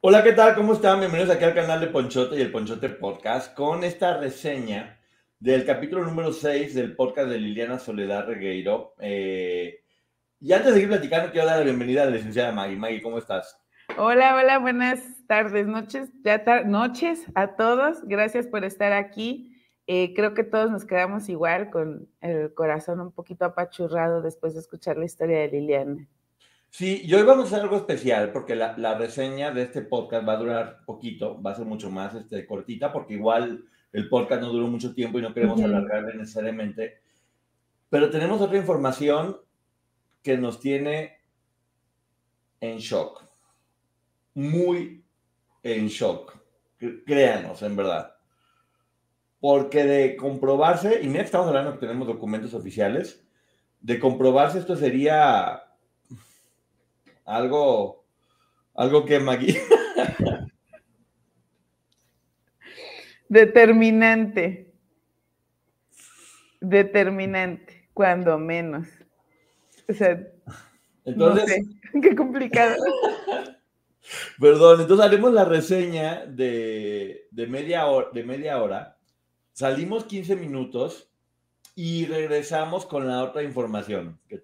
Hola, ¿qué tal? ¿Cómo están? Bienvenidos aquí al canal de Ponchote y el Ponchote Podcast con esta reseña del capítulo número 6 del podcast de Liliana Soledad Regueiro. Eh, y antes de seguir platicando, quiero dar la bienvenida a la licenciada Maggie. Maggie, ¿cómo estás? Hola, hola, buenas tardes, noches, ya noches a todos. Gracias por estar aquí. Eh, creo que todos nos quedamos igual con el corazón un poquito apachurrado después de escuchar la historia de Liliana. Sí, y hoy vamos a hacer algo especial porque la, reseña de este podcast va a durar poquito, va a ser mucho más este, cortita porque igual el podcast no duró mucho tiempo y no queremos alargarle necesariamente. Pero tenemos otra información que nos tiene en shock. Muy en shock. Créanos, en verdad. Porque de comprobarse, y mira que estamos hablando que tenemos documentos oficiales, de comprobarse esto sería algo, algo que Maggie. Determinante. Determinante, cuando menos. O sea, entonces, qué complicado. Perdón, entonces haremos la reseña de, media hora, de media hora. Salimos 15 minutos y regresamos con la otra información que,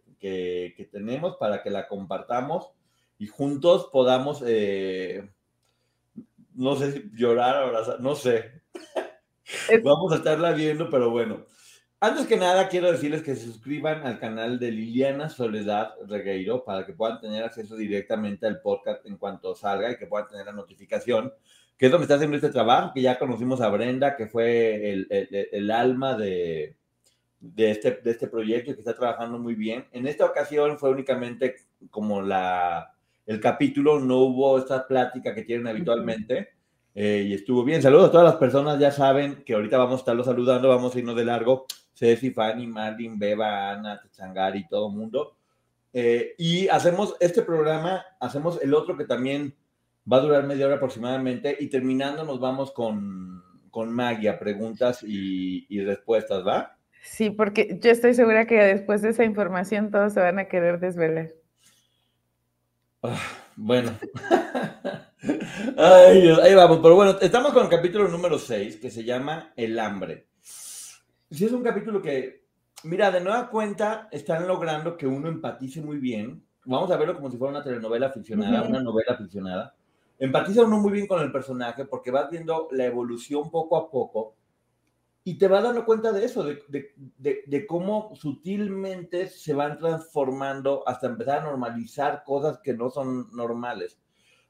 que tenemos para que la compartamos y juntos podamos, eh, no sé si llorar, abrazar, no sé. Vamos a estarla viendo, pero bueno. Antes que nada, quiero decirles que se suscriban al canal de Liliana Soledad Regueiro para que puedan tener acceso directamente al podcast en cuanto salga y que puedan tener la notificación, que es donde está haciendo este trabajo, que ya conocimos a Brenda, que fue el, el, alma de, de, este, de este proyecto que está trabajando muy bien. En esta ocasión fue únicamente como la, el capítulo, no hubo esta plática que tienen habitualmente. Eh, y estuvo bien. Saludos a todas las personas, ya saben que ahorita vamos a estarlos saludando, vamos a irnos de largo. Ceci, Fanny, Marlin, Beba, Ana, Techangari, todo el mundo. Eh, y hacemos este programa, hacemos el otro que también va a durar media hora aproximadamente y terminando nos vamos con, con Magia, preguntas y, y respuestas, ¿va? Sí, porque yo estoy segura que después de esa información todos se van a querer desvelar. Ah, bueno. ahí vamos, pero bueno, estamos con el capítulo número 6 que se llama El hambre. Sí, es un capítulo que, mira, de nueva cuenta están logrando que uno empatice muy bien. Vamos a verlo como si fuera una telenovela ficcionada, una novela ficcionada. Empatiza uno muy bien con el personaje porque vas viendo la evolución poco a poco y te vas dando cuenta de eso, de, de, de, cómo sutilmente se van transformando hasta empezar a normalizar cosas que no son normales.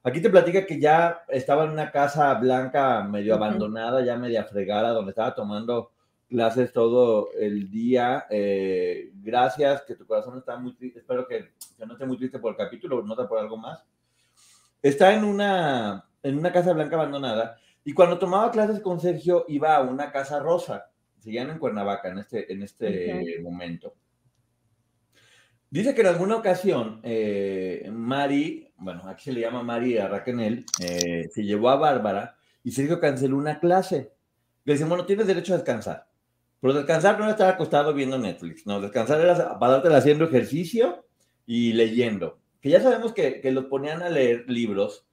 Aquí te platica que ya estaba en una casa blanca medio abandonada, ya media fregada, donde estaba tomando clases todo el día. Eh, gracias, que tu corazón está muy triste. Espero que, que, no esté muy triste por el capítulo, nota por algo más. Está en una, en una casa blanca abandonada y cuando tomaba clases con Sergio, iba a una casa rosa. Seguían en Cuernavaca en este, en este momento. Dice que en alguna ocasión, eh, Mari, bueno, aquí se le llama Mari a Raquel, eh, se llevó a Bárbara y Sergio canceló una clase. Le dice, bueno, tienes derecho a descansar. Pero descansar no era estar acostado viendo Netflix, no, descansar era para darte haciendo ejercicio y leyendo. Que ya sabemos que, que los ponían a leer libros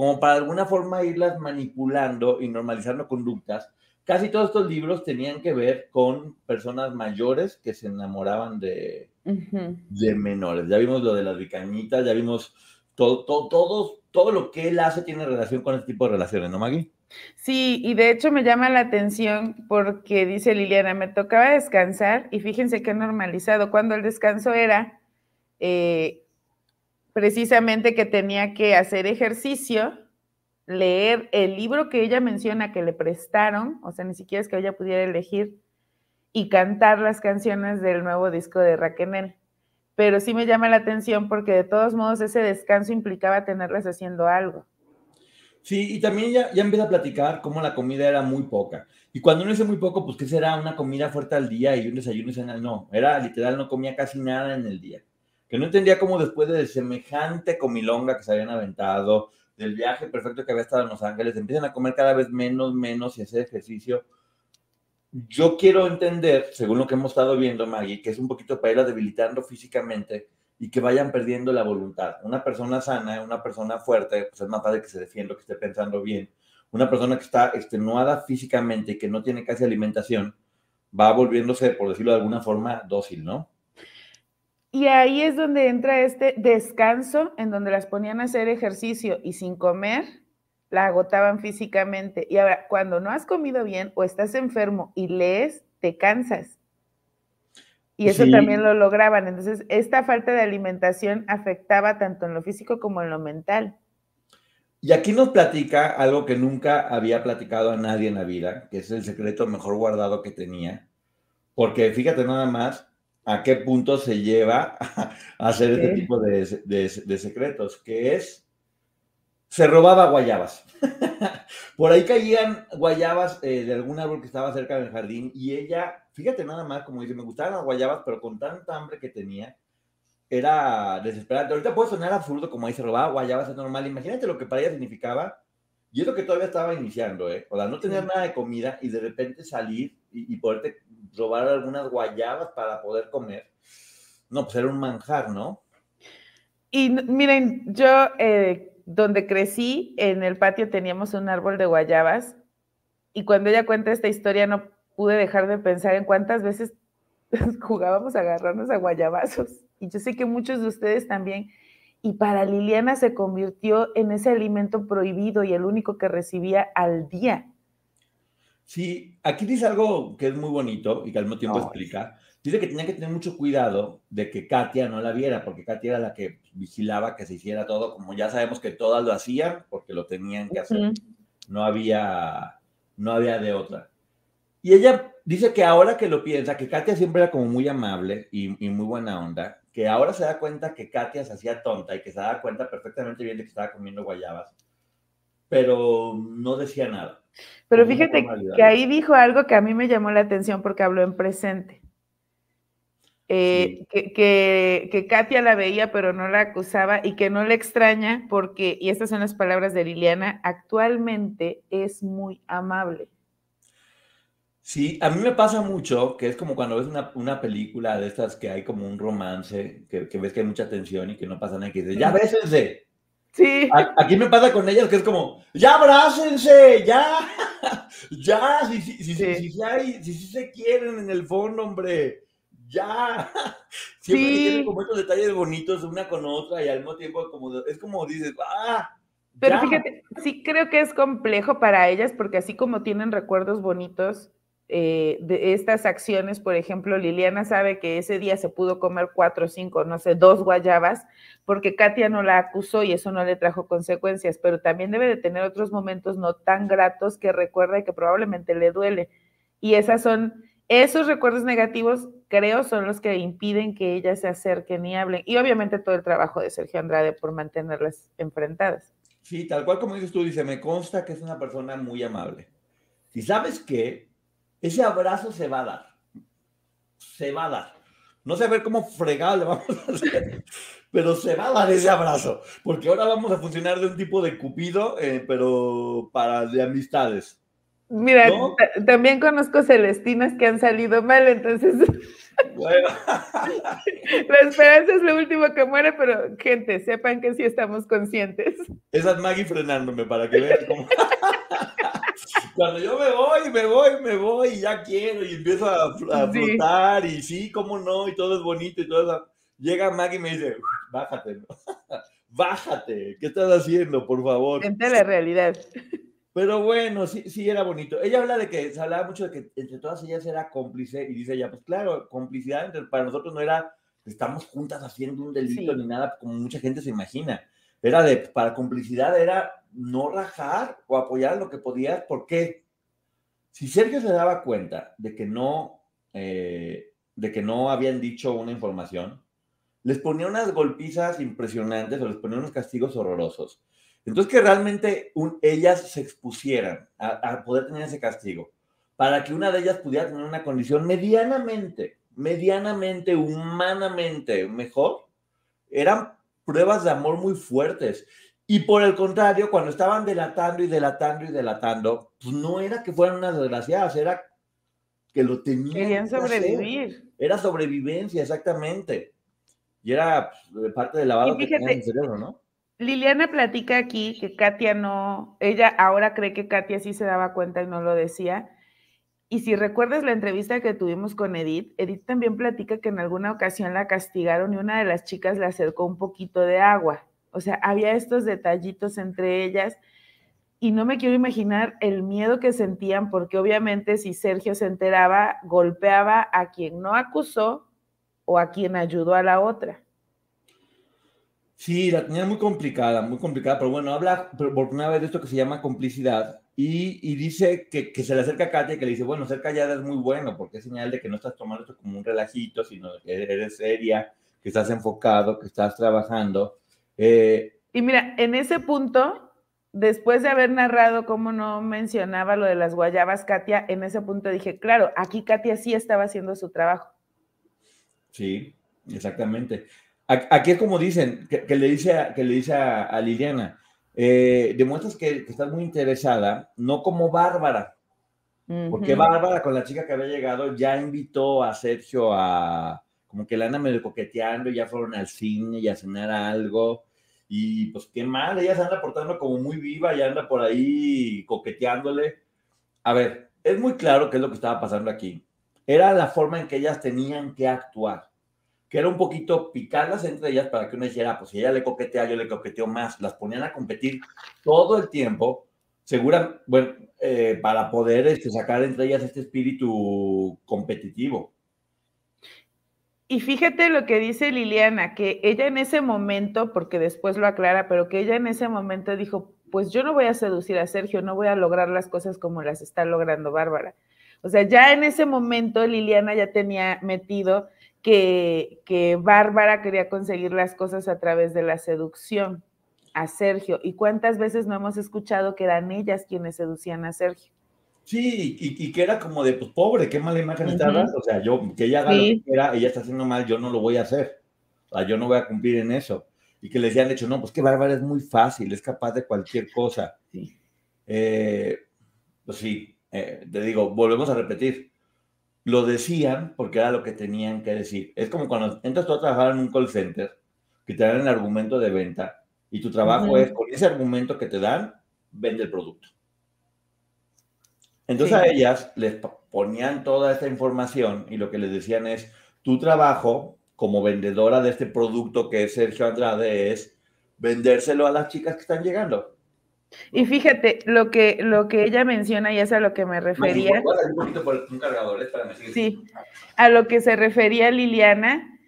como para alguna forma irlas manipulando y normalizando conductas, casi todos estos libros tenían que ver con personas mayores que se enamoraban de, de menores. Ya vimos lo de las ricañitas, ya vimos todo, todo, todo, todo lo que él hace tiene relación con este tipo de relaciones, ¿no, Maggie? Sí, y de hecho me llama la atención porque dice Liliana, me tocaba descansar y fíjense qué normalizado, cuando el descanso era eh, precisamente que tenía que hacer ejercicio, leer el libro que ella menciona que le prestaron, o sea, ni siquiera es que ella pudiera elegir, y cantar las canciones del nuevo disco de Raquel. Pero sí me llama la atención porque de todos modos ese descanso implicaba tenerlas haciendo algo. Sí, y también ya, ya empieza a platicar cómo la comida era muy poca. Y cuando uno dice muy poco, pues ¿qué será una comida fuerte al día y un desayuno y cena? No, era literal, no comía casi nada en el día. Que no entendía cómo después de semejante comilonga que se habían aventado, del viaje perfecto que había estado en Los Ángeles, empiezan a comer cada vez menos, menos y hacer ejercicio. Yo quiero entender, según lo que hemos estado viendo, Maggie, que es un poquito para irla debilitando físicamente y que vayan perdiendo la voluntad. Una persona sana, una persona fuerte, pues es más fácil que se defienda, que esté pensando bien. Una persona que está extenuada físicamente y que no tiene casi alimentación, va volviéndose, por decirlo de alguna forma, dócil, ¿no? Y ahí es donde entra este descanso, en donde las ponían a hacer ejercicio y sin comer, la agotaban físicamente. Y ahora, cuando no has comido bien o estás enfermo y lees, te cansas. Y eso también lo lograban. Entonces, esta falta de alimentación afectaba tanto en lo físico como en lo mental. Y aquí nos platica algo que nunca había platicado a nadie en la vida, que es el secreto mejor guardado que tenía. Porque fíjate nada más a qué punto se lleva a hacer este tipo de, de secretos, que es se robaba guayabas. Por ahí caían guayabas eh, de algún árbol que estaba cerca del jardín y ella, fíjate nada más, como dice, me gustaban las guayabas, pero con tanta hambre que tenía, era desesperante. Ahorita puede sonar absurdo como ahí se robaba guayabas, es normal. Imagínate lo que para ella significaba. Y es lo que todavía estaba iniciando, ¿eh? O sea, no tener nada de comida y de repente salir y, y poderte robar algunas guayabas para poder comer. No, pues era un manjar, ¿no? Y miren, yo eh, donde crecí, en el patio teníamos un árbol de guayabas y cuando ella cuenta esta historia no pude dejar de pensar en cuántas veces jugábamos a agarrarnos a guayabazos. Y yo sé que muchos de ustedes también. Y para Liliana se convirtió en ese alimento prohibido y el único que recibía al día. Sí, aquí dice algo que es muy bonito y que al mismo tiempo explica. Dice que tenía que tener mucho cuidado de que Katia no la viera, porque Katia era la que vigilaba que se hiciera todo, como ya sabemos que todas lo hacían, porque lo tenían que hacer. No había, no había de otra. Y ella dice que ahora que lo piensa, que Katia siempre era como muy amable y, muy buena onda, que ahora se da cuenta que Katia se hacía tonta y que se da cuenta perfectamente bien de que estaba comiendo guayabas, pero no decía nada. Pero fíjate que ahí dijo algo que a mí me llamó la atención porque habló en presente. Eh, que, que, Katia la veía pero no la acusaba y que no le extraña porque, y estas son las palabras de Liliana, actualmente es muy amable. Sí, a mí me pasa mucho que es como cuando ves una, película de estas que hay como un romance, que, ves que hay mucha tensión y que no pasa nada, que dices, ya bésense. Sí. aquí me pasa con ellas que es como, ya abrácense, ya, ya, si, si, si, si, si, si se quieren en el fondo, hombre ya. Siempre sí. tienen como estos detalles bonitos una con otra y al mismo tiempo como, es como dices, ah. Pero fíjate, sí creo que es complejo para ellas porque así como tienen recuerdos bonitos eh, de estas acciones, por ejemplo, Liliana sabe que ese día se pudo comer cuatro, cinco, no sé, dos guayabas, porque Katia no la acusó y eso no le trajo consecuencias, pero también debe de tener otros momentos no tan gratos que recuerda y que probablemente le duele. Y esas son esos recuerdos negativos creo son los que impiden que ellas se acerquen y hablen. Y obviamente todo el trabajo de Sergio Andrade por mantenerlas enfrentadas. Sí, tal cual como dices tú, dice, me consta que es una persona muy amable. Y sabes qué, ese abrazo se va a dar. Se va a dar. No sé a ver cómo fregado le vamos a hacer, pero se va a dar ese abrazo. Porque ahora vamos a funcionar de un tipo de cupido, eh, pero para de amistades. Mira, también conozco Celestinas que han salido mal, entonces. Bueno. La esperanza es lo último que muere, pero gente, sepan que sí estamos conscientes. Esa es Maggie frenándome para que vean cómo. Cuando yo me voy, me voy, me voy, y ya quiero, y empiezo a, flotar, y sí, cómo no, y todo es bonito, y todo eso. Llega Maggie y me dice, bájate, bájate, ¿qué estás haciendo, por favor? La realidad. Pero bueno, sí, sí era bonito. Ella habla de que se hablaba mucho de que entre todas ellas era cómplice y dice ella, pues claro, complicidad entre, para nosotros no era estamos juntas haciendo un delito ni nada como mucha gente se imagina. Era de, para complicidad era no rajar o apoyar lo que podías. ¿Por qué? Si Sergio se daba cuenta de que no, eh, de que no habían dicho una información, les ponía unas golpizas impresionantes o les ponía unos castigos horrorosos. Entonces, que realmente ellas se expusieran a, poder tener ese castigo, para que una de ellas pudiera tener una condición medianamente, medianamente, humanamente mejor, eran pruebas de amor muy fuertes. Y por el contrario, cuando estaban delatando y delatando y delatando, pues no era que fueran unas desgraciadas, era que lo tenían. Querían sobrevivir. Era sobrevivencia, exactamente. Y era pues, parte del lavado que tenían en el cerebro, ¿no? Liliana platica aquí que Katia no, ella ahora cree que Katia sí se daba cuenta y no lo decía. Y si recuerdas la entrevista que tuvimos con Edith, Edith también platica que en alguna ocasión la castigaron y una de las chicas le acercó un poquito de agua. O sea, había estos detallitos entre ellas y no me quiero imaginar el miedo que sentían porque obviamente si Sergio se enteraba, golpeaba a quien no acusó o a quien ayudó a la otra. Sí, la tenía muy complicada, muy complicada, pero bueno, habla por primera vez de esto que se llama complicidad y, dice que, se le acerca a Katia y que le dice, bueno, ser callada es muy bueno porque es señal de que no estás tomando esto como un relajito, sino que eres seria, que estás enfocado, que estás trabajando. Eh, y mira, en ese punto, después de haber narrado cómo no mencionaba lo de las guayabas, Katia, en ese punto dije, claro, aquí Katia sí estaba haciendo su trabajo. Sí, exactamente. Aquí es como dicen, que, le dice a, que le dice a, Liliana, eh, demuestras que, estás muy interesada, no como Bárbara, porque Bárbara con la chica que había llegado ya invitó a Sergio a, como que la anda medio coqueteando, ya fueron al cine y a cenar algo, y pues qué mal, ella se anda portando como muy viva y anda por ahí coqueteándole. A ver, es muy claro qué es lo que estaba pasando aquí. Era la forma en que ellas tenían que actuar que era un poquito picarlas entre ellas para que uno dijera, pues si ella le coquetea, yo le coqueteo más. Las ponían a competir todo el tiempo, segura, bueno, eh, para poder este, sacar entre ellas este espíritu competitivo. Y fíjate lo que dice Liliana, que ella en ese momento, porque después lo aclara, pero que ella en ese momento dijo, pues yo no voy a seducir a Sergio, no voy a lograr las cosas como las está logrando Bárbara. O sea, ya en ese momento Liliana ya tenía metido que, Bárbara quería conseguir las cosas a través de la seducción a Sergio. ¿Y cuántas veces no hemos escuchado que eran ellas quienes seducían a Sergio? Sí, y, que era como de, pues pobre, qué mala imagen está O sea, yo, que ella haga lo que quiera, ella está haciendo mal, yo no lo voy a hacer. O sea, yo no voy a cumplir en eso. Y que les decían, hecho, no, pues que Bárbara es muy fácil, es capaz de cualquier cosa. Sí. Eh, pues sí, eh, te digo, volvemos a repetir lo decían porque era lo que tenían que decir. Es como cuando entras tú a trabajar en un call center, que te dan el argumento de venta y tu trabajo es, con ese argumento que te dan, vende el producto. Entonces a ellas les ponían toda esta información y lo que les decían es, tu trabajo como vendedora de este producto que es Sergio Andrade es vendérselo a las chicas que están llegando. Y fíjate, lo que, lo que ella menciona, y es a lo que me refería. Sí, a lo que se refería Liliana,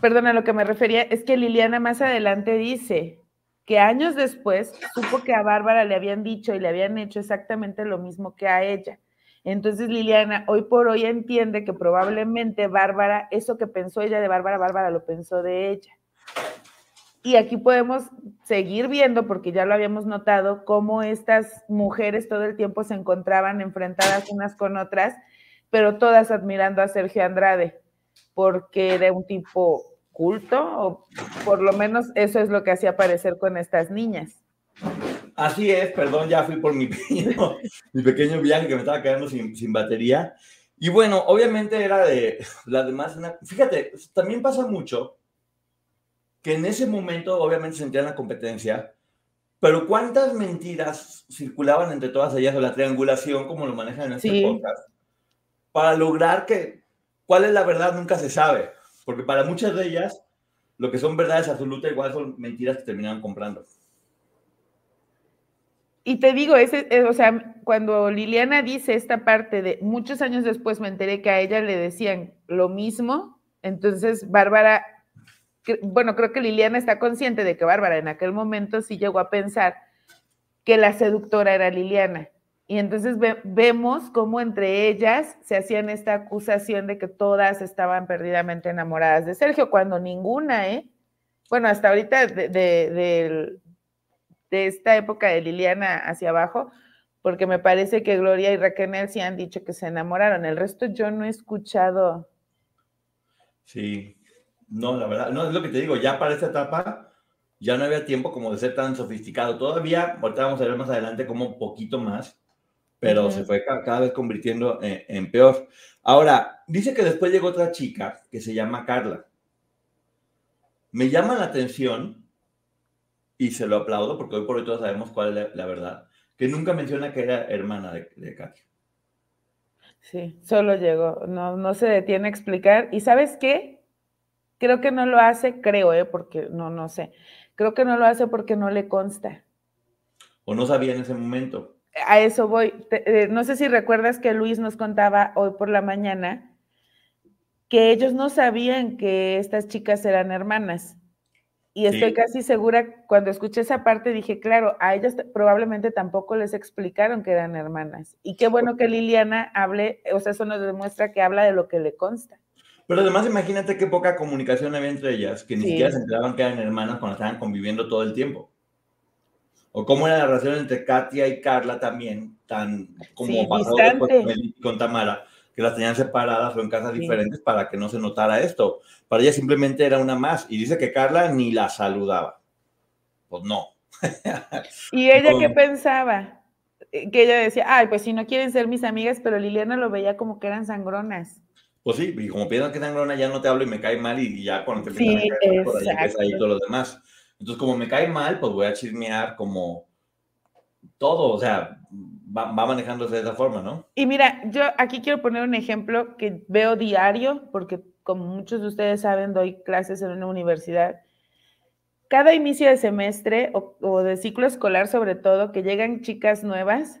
perdón, a lo que me refería, es que Liliana más adelante dice que años después supo que a Bárbara le habían dicho y le habían hecho exactamente lo mismo que a ella. Entonces Liliana hoy por hoy entiende que probablemente Bárbara, eso que pensó ella de Bárbara, Bárbara lo pensó de ella. Y aquí podemos seguir viendo, porque ya lo habíamos notado, cómo estas mujeres todo el tiempo se encontraban enfrentadas unas con otras, pero todas admirando a Sergio Andrade, porque era un tipo culto, o por lo menos eso es lo que hacía parecer con estas niñas. Así es, perdón, ya fui por mi pequeño, mi pequeño viaje que me estaba quedando sin, sin batería. Y bueno, obviamente era de las demás. Fíjate, también pasa mucho que en ese momento obviamente sentían la competencia, Pero ¿cuántas mentiras circulaban entre todas ellas o la triangulación, como lo manejan en este podcast, para lograr que cuál es la verdad nunca se sabe? Porque para muchas de ellas, lo que son verdades absolutas igual son mentiras que terminaban comprando. Y te digo, ese, eh, o sea, cuando Liliana dice esta parte de muchos años después me enteré que a ella le decían lo mismo, entonces Bárbara, bueno, creo que Liliana está consciente de que Bárbara en aquel momento sí llegó a pensar que la seductora era Liliana. Y entonces vemos cómo entre ellas se hacían esta acusación de que todas estaban perdidamente enamoradas de Sergio, cuando ninguna, ¿eh? Bueno, hasta ahorita de, de esta época de Liliana hacia abajo, porque me parece que Gloria y Raquel sí han dicho que se enamoraron. El resto yo no he escuchado. Sí, no, la verdad, no es lo que te digo, ya para esta etapa ya no había tiempo como de ser tan sofisticado. Todavía, ahorita vamos a ver más adelante como un poquito más, pero se fue cada, vez convirtiendo en, peor. Ahora, dice que después llegó otra chica que se llama Carla. Me llama la atención y se lo aplaudo porque hoy por hoy todos sabemos cuál es la, verdad, que nunca menciona que era hermana de, de Katia. Sí, solo llegó, no, no se detiene a explicar. ¿Y sabes qué? Creo que no lo hace, creo, ¿eh? porque no, no sé. Creo que no lo hace porque no le consta. O no sabía en ese momento. A eso voy. Eh, no sé si recuerdas que Luis nos contaba hoy por la mañana que ellos no sabían que estas chicas eran hermanas. Y estoy casi segura, cuando escuché esa parte dije, claro, a ellas probablemente tampoco les explicaron que eran hermanas. Y qué bueno que Liliana hable, o sea, eso nos demuestra que habla de lo que le consta. Pero además imagínate qué poca comunicación había entre ellas, que ni siquiera se enteraban que eran hermanas cuando estaban conviviendo todo el tiempo. O cómo era la relación entre Katia y Carla también, tan como sí, pasó con Tamara que las tenían separadas o en casas diferentes para que no se notara esto. Para ella simplemente era una más. Y dice que Carla ni la saludaba. Pues no. ¿Y ella qué pensaba? Eh, que ella decía, ay, pues si no quieren ser mis amigas, pero Liliana lo veía como que eran sangronas. Pues sí, y como piensan que sangrona ya no te hablo y me cae mal y ya cuando te sí, a pues ahí todos los demás. Entonces, como me cae mal, pues voy a chismear como todo, o sea, va, manejándose de esa forma, ¿no? Y mira, yo aquí quiero poner un ejemplo que veo diario, porque como muchos de ustedes saben, doy clases en una universidad. Cada inicio de semestre o, o de ciclo escolar, sobre todo, que llegan chicas nuevas,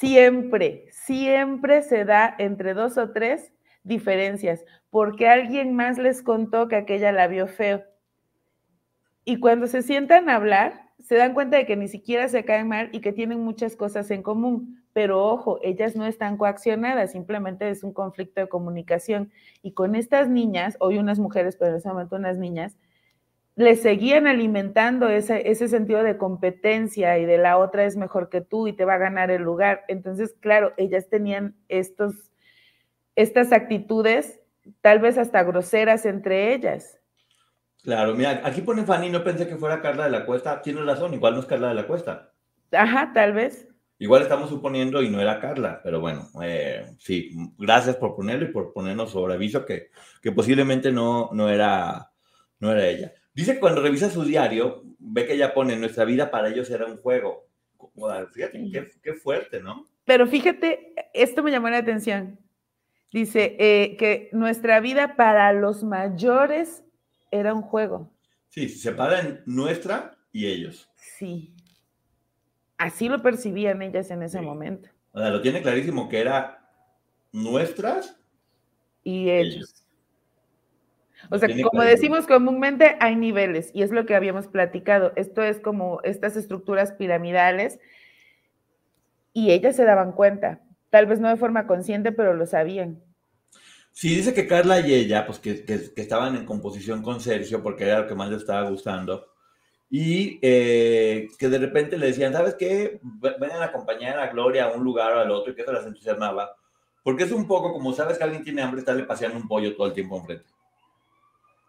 siempre, siempre se da entre dos o tres diferencias, porque alguien más les contó que aquella la vio feo. Y cuando se sientan a hablar, se dan cuenta de que ni siquiera se caen mal y que tienen muchas cosas en común. Pero ojo, ellas no están coaccionadas, simplemente es un conflicto de comunicación. Y con estas niñas, hoy unas mujeres, pero en ese momento unas niñas, le seguían alimentando ese, ese sentido de competencia y de la otra es mejor que tú y te va a ganar el lugar. Entonces, claro, ellas tenían estos, estas actitudes, tal vez hasta groseras entre ellas. Claro, mira, aquí pone Fanny, no pensé que fuera Carla de la Cuesta. Tiene razón, igual no es Carla de la Cuesta. Ajá, tal vez. Igual estamos suponiendo y no era Carla, pero bueno, eh, sí, gracias por ponerlo y por ponernos sobre aviso que, que posiblemente no, no, era, no era ella. Dice que cuando revisa su diario, ve que ella pone, nuestra vida para ellos era un juego. Fíjate, qué, fuerte, ¿no? Pero fíjate, esto me llamó la atención. Dice eh, que nuestra vida para los mayores era un juego. Sí, se separan nuestra y ellos. Sí. Así lo percibían ellas en ese momento. O sea, lo tiene clarísimo que era nuestras y ellos. O sea, como decimos comúnmente, hay niveles y es lo que habíamos platicado. Esto es como estas estructuras piramidales y ellas se daban cuenta, tal vez no de forma consciente, pero lo sabían. Sí, dice que Carla y ella, pues que, estaban en composición con Sergio porque era lo que más le estaba gustando y eh, que de repente le decían, ¿sabes qué? Vengan a acompañar a Gloria a un lugar o al otro y que eso las entusiasmaba. Porque es un poco como, ¿sabes que alguien tiene hambre? Estarle paseando un pollo todo el tiempo enfrente.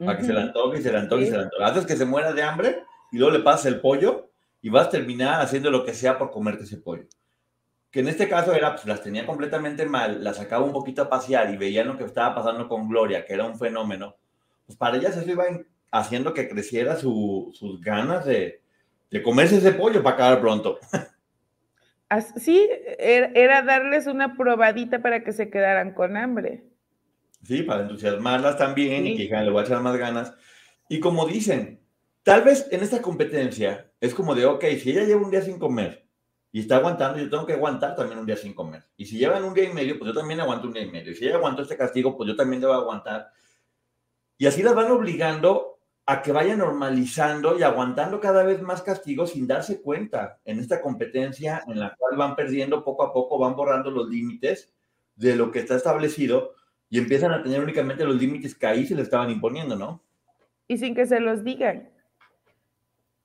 Para que se le antoje y se le antoje y se le antoje. Haces que se muera de hambre y luego le pasas el pollo y vas a terminar haciendo lo que sea por comerte ese pollo. Que en este caso era, pues las tenía completamente mal, las sacaba un poquito a pasear y veían lo que estaba pasando con Gloria, que era un fenómeno. Pues para ellas eso iba haciendo que creciera sus ganas de, de, comerse ese pollo para acabar pronto. Sí, era darles una probadita para que se quedaran con hambre. Sí, para entusiasmarlas también y que le voy a echar más ganas. Y como dicen, tal vez en esta competencia es como de, ok, si ella lleva un día sin comer y está aguantando, yo tengo que aguantar también un día sin comer. Y si llevan un día y medio, pues yo también aguanto un día y medio. Y si ella aguantó este castigo, pues yo también debo aguantar. Y así las van obligando a que vaya normalizando y aguantando cada vez más castigos sin darse cuenta en esta competencia en la cual van perdiendo poco a poco, van borrando los límites de lo que está establecido y empiezan a tener únicamente los límites que ahí se le estaban imponiendo, ¿no? Y sin que se los digan.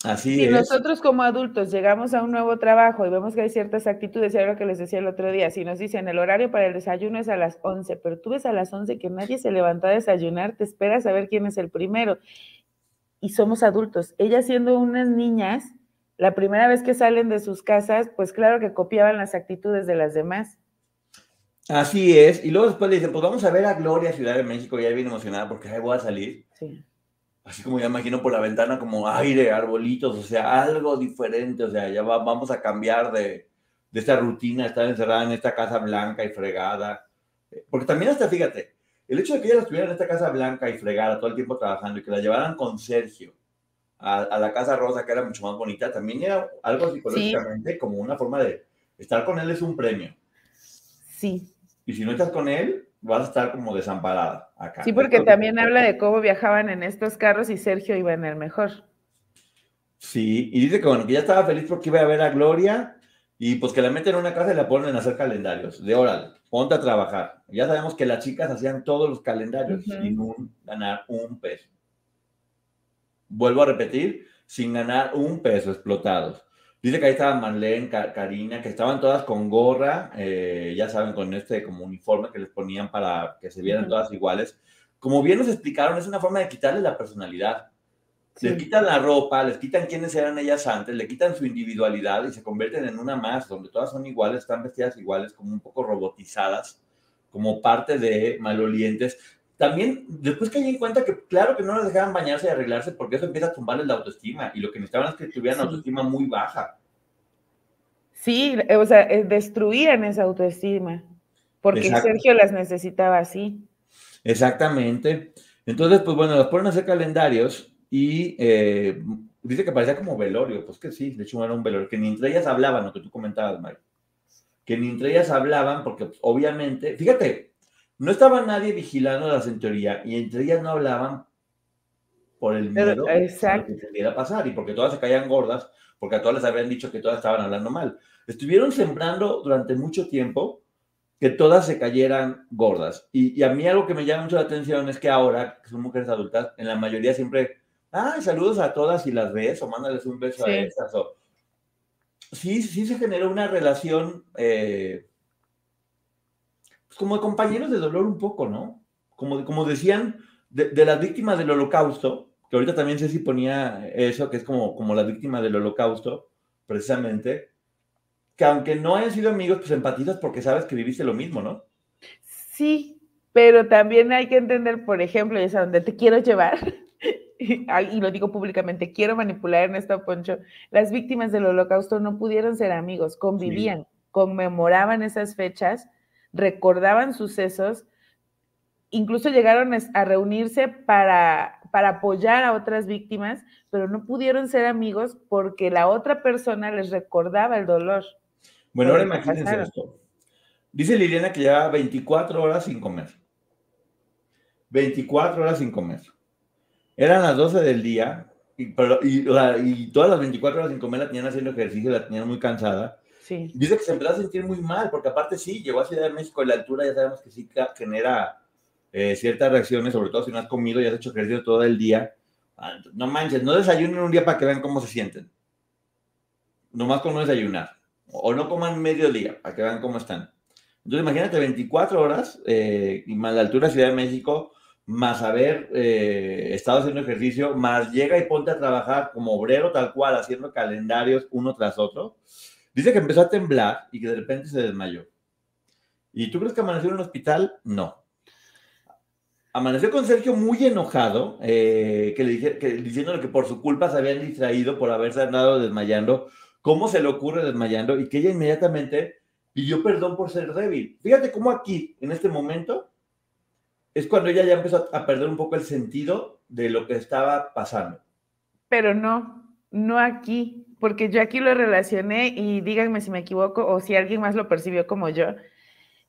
Así si nosotros como adultos llegamos a un nuevo trabajo y vemos que hay ciertas actitudes, y lo que les decía el otro día, si nos dicen el horario para el desayuno es a las 11, pero tú ves a las 11 que nadie se levantó a desayunar, te esperas a ver quién es el primero y somos adultos. Ellas siendo unas niñas, la primera vez que salen de sus casas, pues claro que copiaban las actitudes de las demás. Así es. Y luego después le dicen, pues vamos a ver a Gloria, Ciudad de México, ya bien emocionada porque ahí voy a salir. Sí. Así como ya imagino por la ventana como aire, arbolitos, o sea, algo diferente, o sea, ya vamos a cambiar de, de esta rutina, estar encerrada en esta casa blanca y fregada. Porque también hasta, fíjate, el hecho de que ella estuviera en esta casa blanca y fregada todo el tiempo trabajando y que la llevaran con Sergio a, la casa rosa, que era mucho más bonita, también era algo psicológicamente como una forma de estar con él es un premio. Sí. Y si no estás con él, vas a estar como desamparada acá. Sí, porque también habla de cómo viajaban en estos carros y Sergio iba en el mejor. Sí, y dice que bueno, que ya estaba feliz porque iba a ver a Gloria y pues que la meten en una casa y la ponen a hacer calendarios de oral ponte a trabajar. Ya sabemos que las chicas hacían todos los calendarios sin ganar un peso. Vuelvo a repetir, sin ganar un peso explotados. Dice que ahí estaban Marlene, Karina, que estaban todas con gorra, eh, ya saben, con este como uniforme que les ponían para que se vieran todas iguales. Como bien nos explicaron, es una forma de quitarle la personalidad. Les quitan la ropa, les quitan quiénes eran ellas antes, le quitan su individualidad y se convierten en una más, donde todas son iguales, están vestidas iguales, como un poco robotizadas, como parte de malolientes. También, después que hay en cuenta que, claro que no les dejaban bañarse y arreglarse, porque eso empieza a tumbarles la autoestima, y lo que necesitaban es que tuvieran autoestima muy baja. Sí, o sea, eh, destruían esa autoestima, porque Sergio las necesitaba así. Exactamente. Entonces, pues bueno, las ponen a hacer calendarios y eh, dice que parecía como velorio, pues que sí, de hecho era un velorio, que ni entre ellas hablaban, lo que tú comentabas, Mike, que ni entre ellas hablaban, porque pues, obviamente, fíjate, no estaba nadie vigilándolas en teoría, y entre ellas no hablaban por el miedo Exacto. que pudiera pasar, y porque todas se caían gordas, porque a todas les habían dicho que todas estaban hablando mal. Estuvieron sembrando durante mucho tiempo que todas se cayeran gordas. Y, y, a mí algo que me llama mucho la atención es que ahora, que son mujeres adultas, en la mayoría siempre ah, saludos a todas y las ves, o mándales un beso a estas. Sí, sí se generó una relación eh, como de compañeros de dolor un poco, ¿no? Como, como decían, de, las víctimas del holocausto, que ahorita también sé si ponía eso, que es como, como la víctima del holocausto, precisamente, que aunque no hayan sido amigos, pues empatizas porque sabes que viviste lo mismo, ¿no? Sí, pero también hay que entender, por ejemplo, es a donde te quiero llevar, y lo digo públicamente, quiero manipular en Ernesto Poncho, las víctimas del holocausto no pudieron ser amigos, convivían, conmemoraban esas fechas, recordaban sucesos, incluso llegaron a reunirse para, para apoyar a otras víctimas, pero no pudieron ser amigos porque la otra persona les recordaba el dolor. Bueno, ahora imagínense esto. Dice Liliana que lleva 24 horas sin comer. 24 horas sin comer. Eran las 12 del día, y, pero, y, todas las 24 horas sin comer la tenían haciendo ejercicio, la tenían muy cansada. Sí. Dice que se empezó a sentir muy mal, porque aparte sí, llegó a Ciudad de México y la altura ya sabemos que sí genera eh, ciertas reacciones, sobre todo si no has comido y has hecho ejercicio todo el día, Ah, no manches, no desayunen un día para que vean cómo se sienten. Nomás con no desayunar. O no coman medio día para que vean cómo están. Entonces, imagínate 24 horas eh, y más la altura de Ciudad de México, más haber eh, estado haciendo ejercicio, más llega y ponte a trabajar como obrero tal cual, haciendo calendarios uno tras otro. Dice que empezó a temblar y que de repente se desmayó. ¿Y tú crees que amaneció en un hospital? No. Amaneció con Sergio muy enojado, eh, que le dije, que, diciéndole que por su culpa se habían distraído por haberse andado desmayando. ¿Cómo se le ocurre desmayando? Y que ella inmediatamente pidió perdón por ser débil. Fíjate cómo aquí, en este momento, es cuando ella ya empezó a perder un poco el sentido de lo que estaba pasando. Pero no, no aquí, porque yo aquí lo relacioné y díganme si me equivoco o si alguien más lo percibió como yo.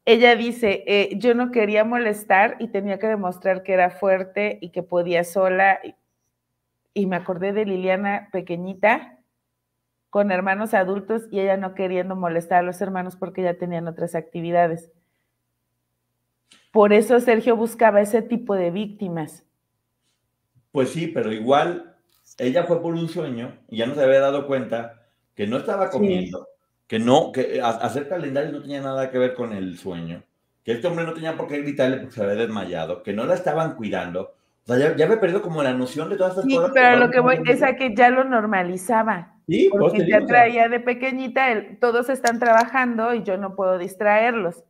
Ella dice, eh, yo no quería molestar y tenía que demostrar que era fuerte y que podía sola. Y me acordé de Liliana pequeñita, con hermanos adultos y ella no queriendo molestar a los hermanos porque ya tenían otras actividades. Por eso Sergio buscaba ese tipo de víctimas. Pues sí, pero igual ella fue por un sueño y ya no se había dado cuenta que no estaba comiendo, que no, que hacer calendario no tenía nada que ver con el sueño, que este hombre no tenía por qué gritarle porque se había desmayado, que no la estaban cuidando. O sea, ya, ya había perdido como la noción de todas estas sí, cosas. Pero lo que voy es a que ya lo normalizaba. Sí, porque ya traía de pequeñita, el, todos están trabajando y yo no puedo distraerlos.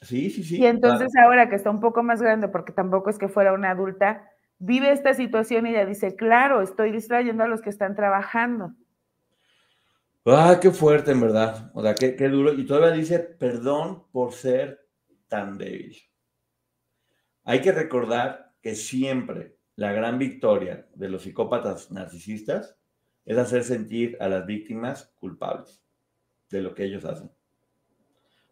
Sí, sí, sí. Y entonces ahora que está un poco más grande, porque tampoco es que fuera una adulta, vive esta situación y ella dice, claro, estoy distrayendo a los que están trabajando. Ah, qué fuerte, en verdad. O sea, qué, qué duro. Y todavía dice, perdón por ser tan débil. Hay que recordar que siempre la gran victoria de los psicópatas narcisistas es hacer sentir a las víctimas culpables de lo que ellos hacen.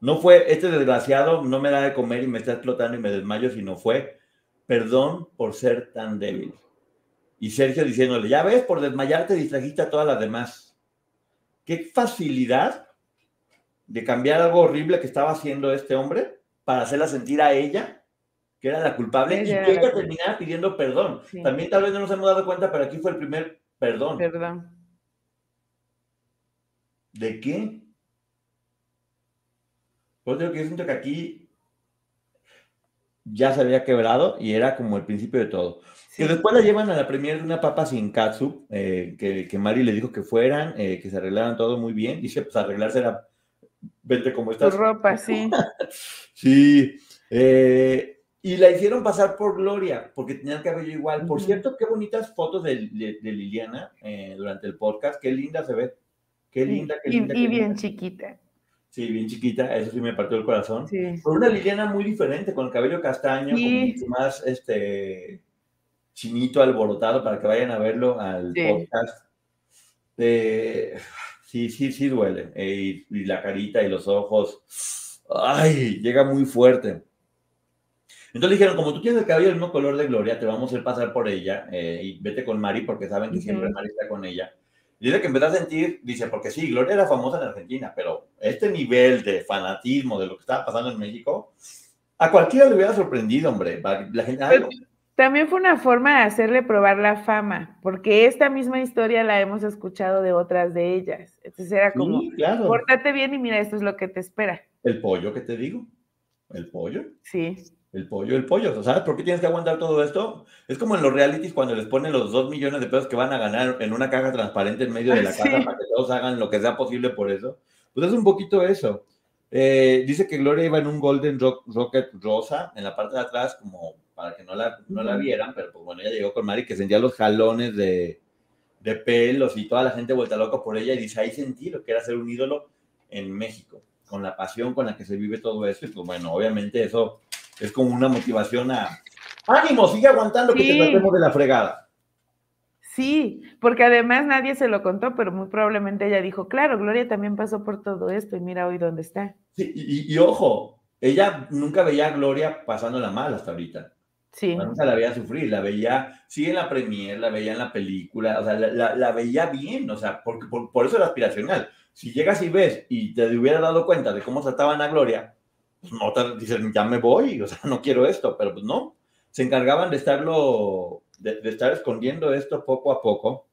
No fue, este desgraciado no me da de comer y me está explotando y me desmayo, sino fue, perdón por ser tan débil. Y Sergio diciéndole, ya ves, por desmayarte distrajiste a todas las demás. Qué facilidad de cambiar algo horrible que estaba haciendo este hombre para hacerla sentir a ella que era la culpable y que ella terminara pidiendo perdón. También tal vez no nos hemos dado cuenta, pero aquí fue el primer Perdón. Perdón. ¿De qué? Pues digo que yo siento que aquí ya se había quebrado y era como el principio de todo. Que después la llevan a la premier de una papa sin katsu, eh, que, que, Mari le dijo que fueran, eh, que se arreglaran todo muy bien. Dice, pues arreglarse era, vente como estás. Tu ropa, sí. sí. Eh, y la hicieron pasar por Gloria, porque tenía el cabello igual. Por cierto, qué bonitas fotos de, Liliana eh, durante el podcast. Qué linda se ve. Qué linda, qué linda. Y, bien chiquita. Sí, bien chiquita. Eso sí me partió el corazón. Sí. una Liliana muy diferente, con el cabello castaño, con más este, chinito alborotado, para que vayan a verlo al podcast. Eh, sí, sí, sí duele. Eh, y la carita y los ojos. Ay, llega muy fuerte. Entonces dijeron, como tú tienes el cabello del mismo color de Gloria, te vamos a hacer pasar por ella eh, y vete con Mari porque saben que siempre Mari está con ella. Dice que empezó a sentir, dice, porque sí, Gloria era famosa en Argentina, pero este nivel de fanatismo de lo que estaba pasando en México, a cualquiera le hubiera sorprendido, hombre. La gente, también fue una forma de hacerle probar la fama, porque esta misma historia la hemos escuchado de otras de ellas. Entonces era como, sí, claro. pórtate bien y mira, esto es lo que te espera. El pollo que te digo, el pollo. Sí. El pollo, el pollo. ¿Sabes por qué tienes que aguantar todo esto? Es como en los realities cuando les ponen los dos millones de pesos que van a ganar en una caja transparente en medio de la casa para que todos hagan lo que sea posible por eso. Pues es un poquito eso. Eh, dice que Gloria iba en un Golden Rocket rosa en la parte de atrás, como para que no la, no la vieran, pero pues bueno, ella llegó con Mari que sentía los jalones de, de pelos y toda la gente vuelta loca por ella y dice, ahí sentí lo que era ser un ídolo en México, con la pasión con la que se vive todo eso. Y pues bueno, obviamente eso es como una motivación a ánimo, sigue aguantando que te tratemos de la fregada. Sí, porque además nadie se lo contó, pero muy probablemente ella dijo, claro, Gloria también pasó por todo esto y mira hoy dónde está. Sí, y, ojo, ella nunca veía a Gloria pasándola mal hasta ahorita. Sí. nunca la veía sufrir, la veía, sí en la premier, la veía en la película, o sea, la, veía bien, o sea, porque, por, por, eso era aspiracional. Si llegas y ves y te hubiera dado cuenta de cómo trataban a Gloria, no dicen, ya me voy, o sea, no quiero esto, pero pues no, se encargaban de estarlo de, estar escondiendo esto poco a poco.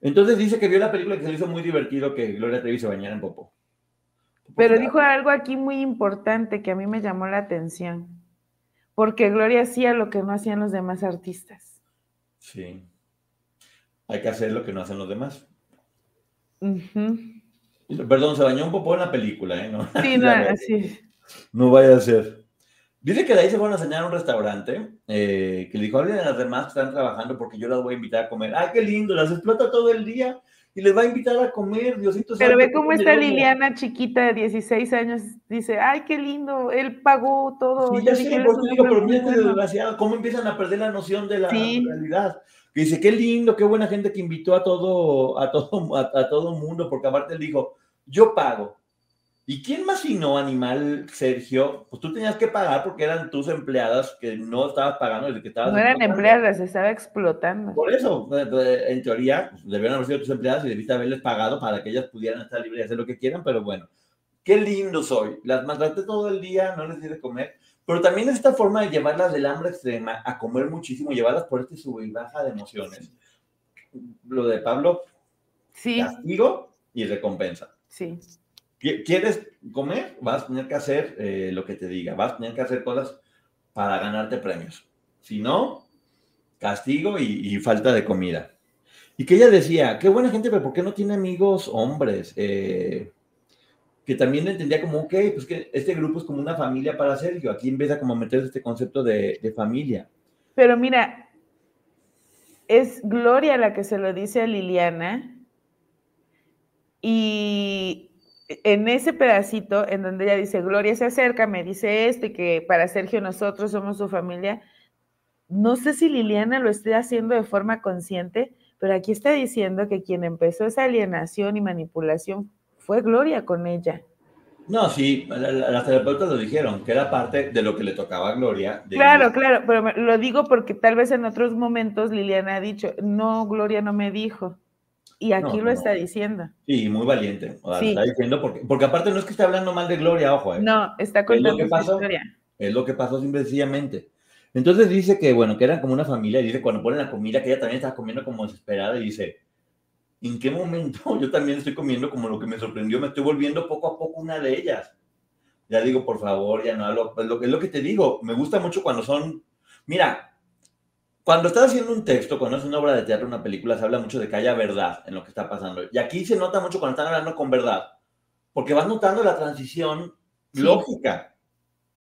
Entonces dice que vio la película que se le hizo muy divertido que Gloria Trevi se bañara en popo. Pero dijo algo aquí muy importante que a mí me llamó la atención, porque Gloria hacía lo que no hacían los demás artistas. Sí. Hay que hacer lo que no hacen los demás. Perdón, se bañó un popo en la película, ¿eh? No, sí, no, así. No vaya a ser. Dice que de ahí se fueron a cenar a un restaurante, eh, que le dijo, hablen a las demás que están trabajando porque yo las voy a invitar a comer. ¡Ay, qué lindo! Las explota todo el día y les va a invitar a comer, Diosito. Pero ve cómo está Liliana, chiquita de 16 años, dice, ¡ay, qué lindo! Él pagó todo. Sí, ya sé, por digo, pero mira desgraciado, cómo empiezan a perder la noción de la realidad. Que dice, qué lindo, qué buena gente que invitó a todo, a todo, a, a todo mundo, porque aparte él dijo, yo pago, ¿Y quién más no, animal, Sergio? Pues tú tenías que pagar porque eran tus empleadas que no estabas pagando desde que estabas. No eran empleadas, se estaba explotando. Por eso, eh, eh, en teoría, pues, debieron haber sido tus empleadas y debiste haberles pagado para que ellas pudieran estar libres y hacer lo que quieran, pero bueno, qué lindo soy. Las maltraté todo el día, no les di de comer. Pero también esta forma de llevarlas del hambre extrema a comer muchísimo, llevarlas por este sub y baja de emociones. Lo de Pablo, sí. castigo y recompensa. Sí. ¿Quieres comer? Vas a tener que hacer eh, lo que te diga. Vas a tener que hacer cosas para ganarte premios. Si no, castigo y, falta de comida. Y que ella decía, qué buena gente, pero ¿por qué no tiene amigos hombres? Eh, que también entendía como, ok, pues que este grupo es como una familia para Sergio. Aquí empieza como a meterse este concepto de, de familia. Pero mira, es Gloria la que se lo dice a Liliana. Y en ese pedacito en donde ella dice, Gloria se acerca, me dice esto y que para Sergio nosotros somos su familia, no sé si Liliana lo esté haciendo de forma consciente, pero aquí está diciendo que quien empezó esa alienación y manipulación fue Gloria con ella. No, sí, las terapeutas lo dijeron, que era parte de lo que le tocaba a Gloria. claro, claro, pero lo digo porque tal vez en otros momentos Liliana ha dicho, no, Gloria no me dijo. Y aquí lo está diciendo. Sí, muy valiente. está diciendo porque, porque aparte no es que esté hablando mal de Gloria, ojo. Eh. No, está contando es lo que pasó, historia. Es lo que pasó simplemente. Entonces dice que, bueno, que eran como una familia. Y dice cuando ponen la comida, que ella también estaba comiendo como desesperada. Y dice, ¿en qué momento yo también estoy comiendo como lo que me sorprendió? Me estoy volviendo poco a poco una de ellas. Ya digo, por favor, ya no hablo. Es lo, es lo que te digo. Me gusta mucho cuando son. Mira, cuando estás haciendo un texto, cuando es una obra de teatro, una película, se habla mucho de que haya verdad en lo que está pasando. Y aquí se nota mucho cuando están hablando con verdad, porque vas notando la transición lógica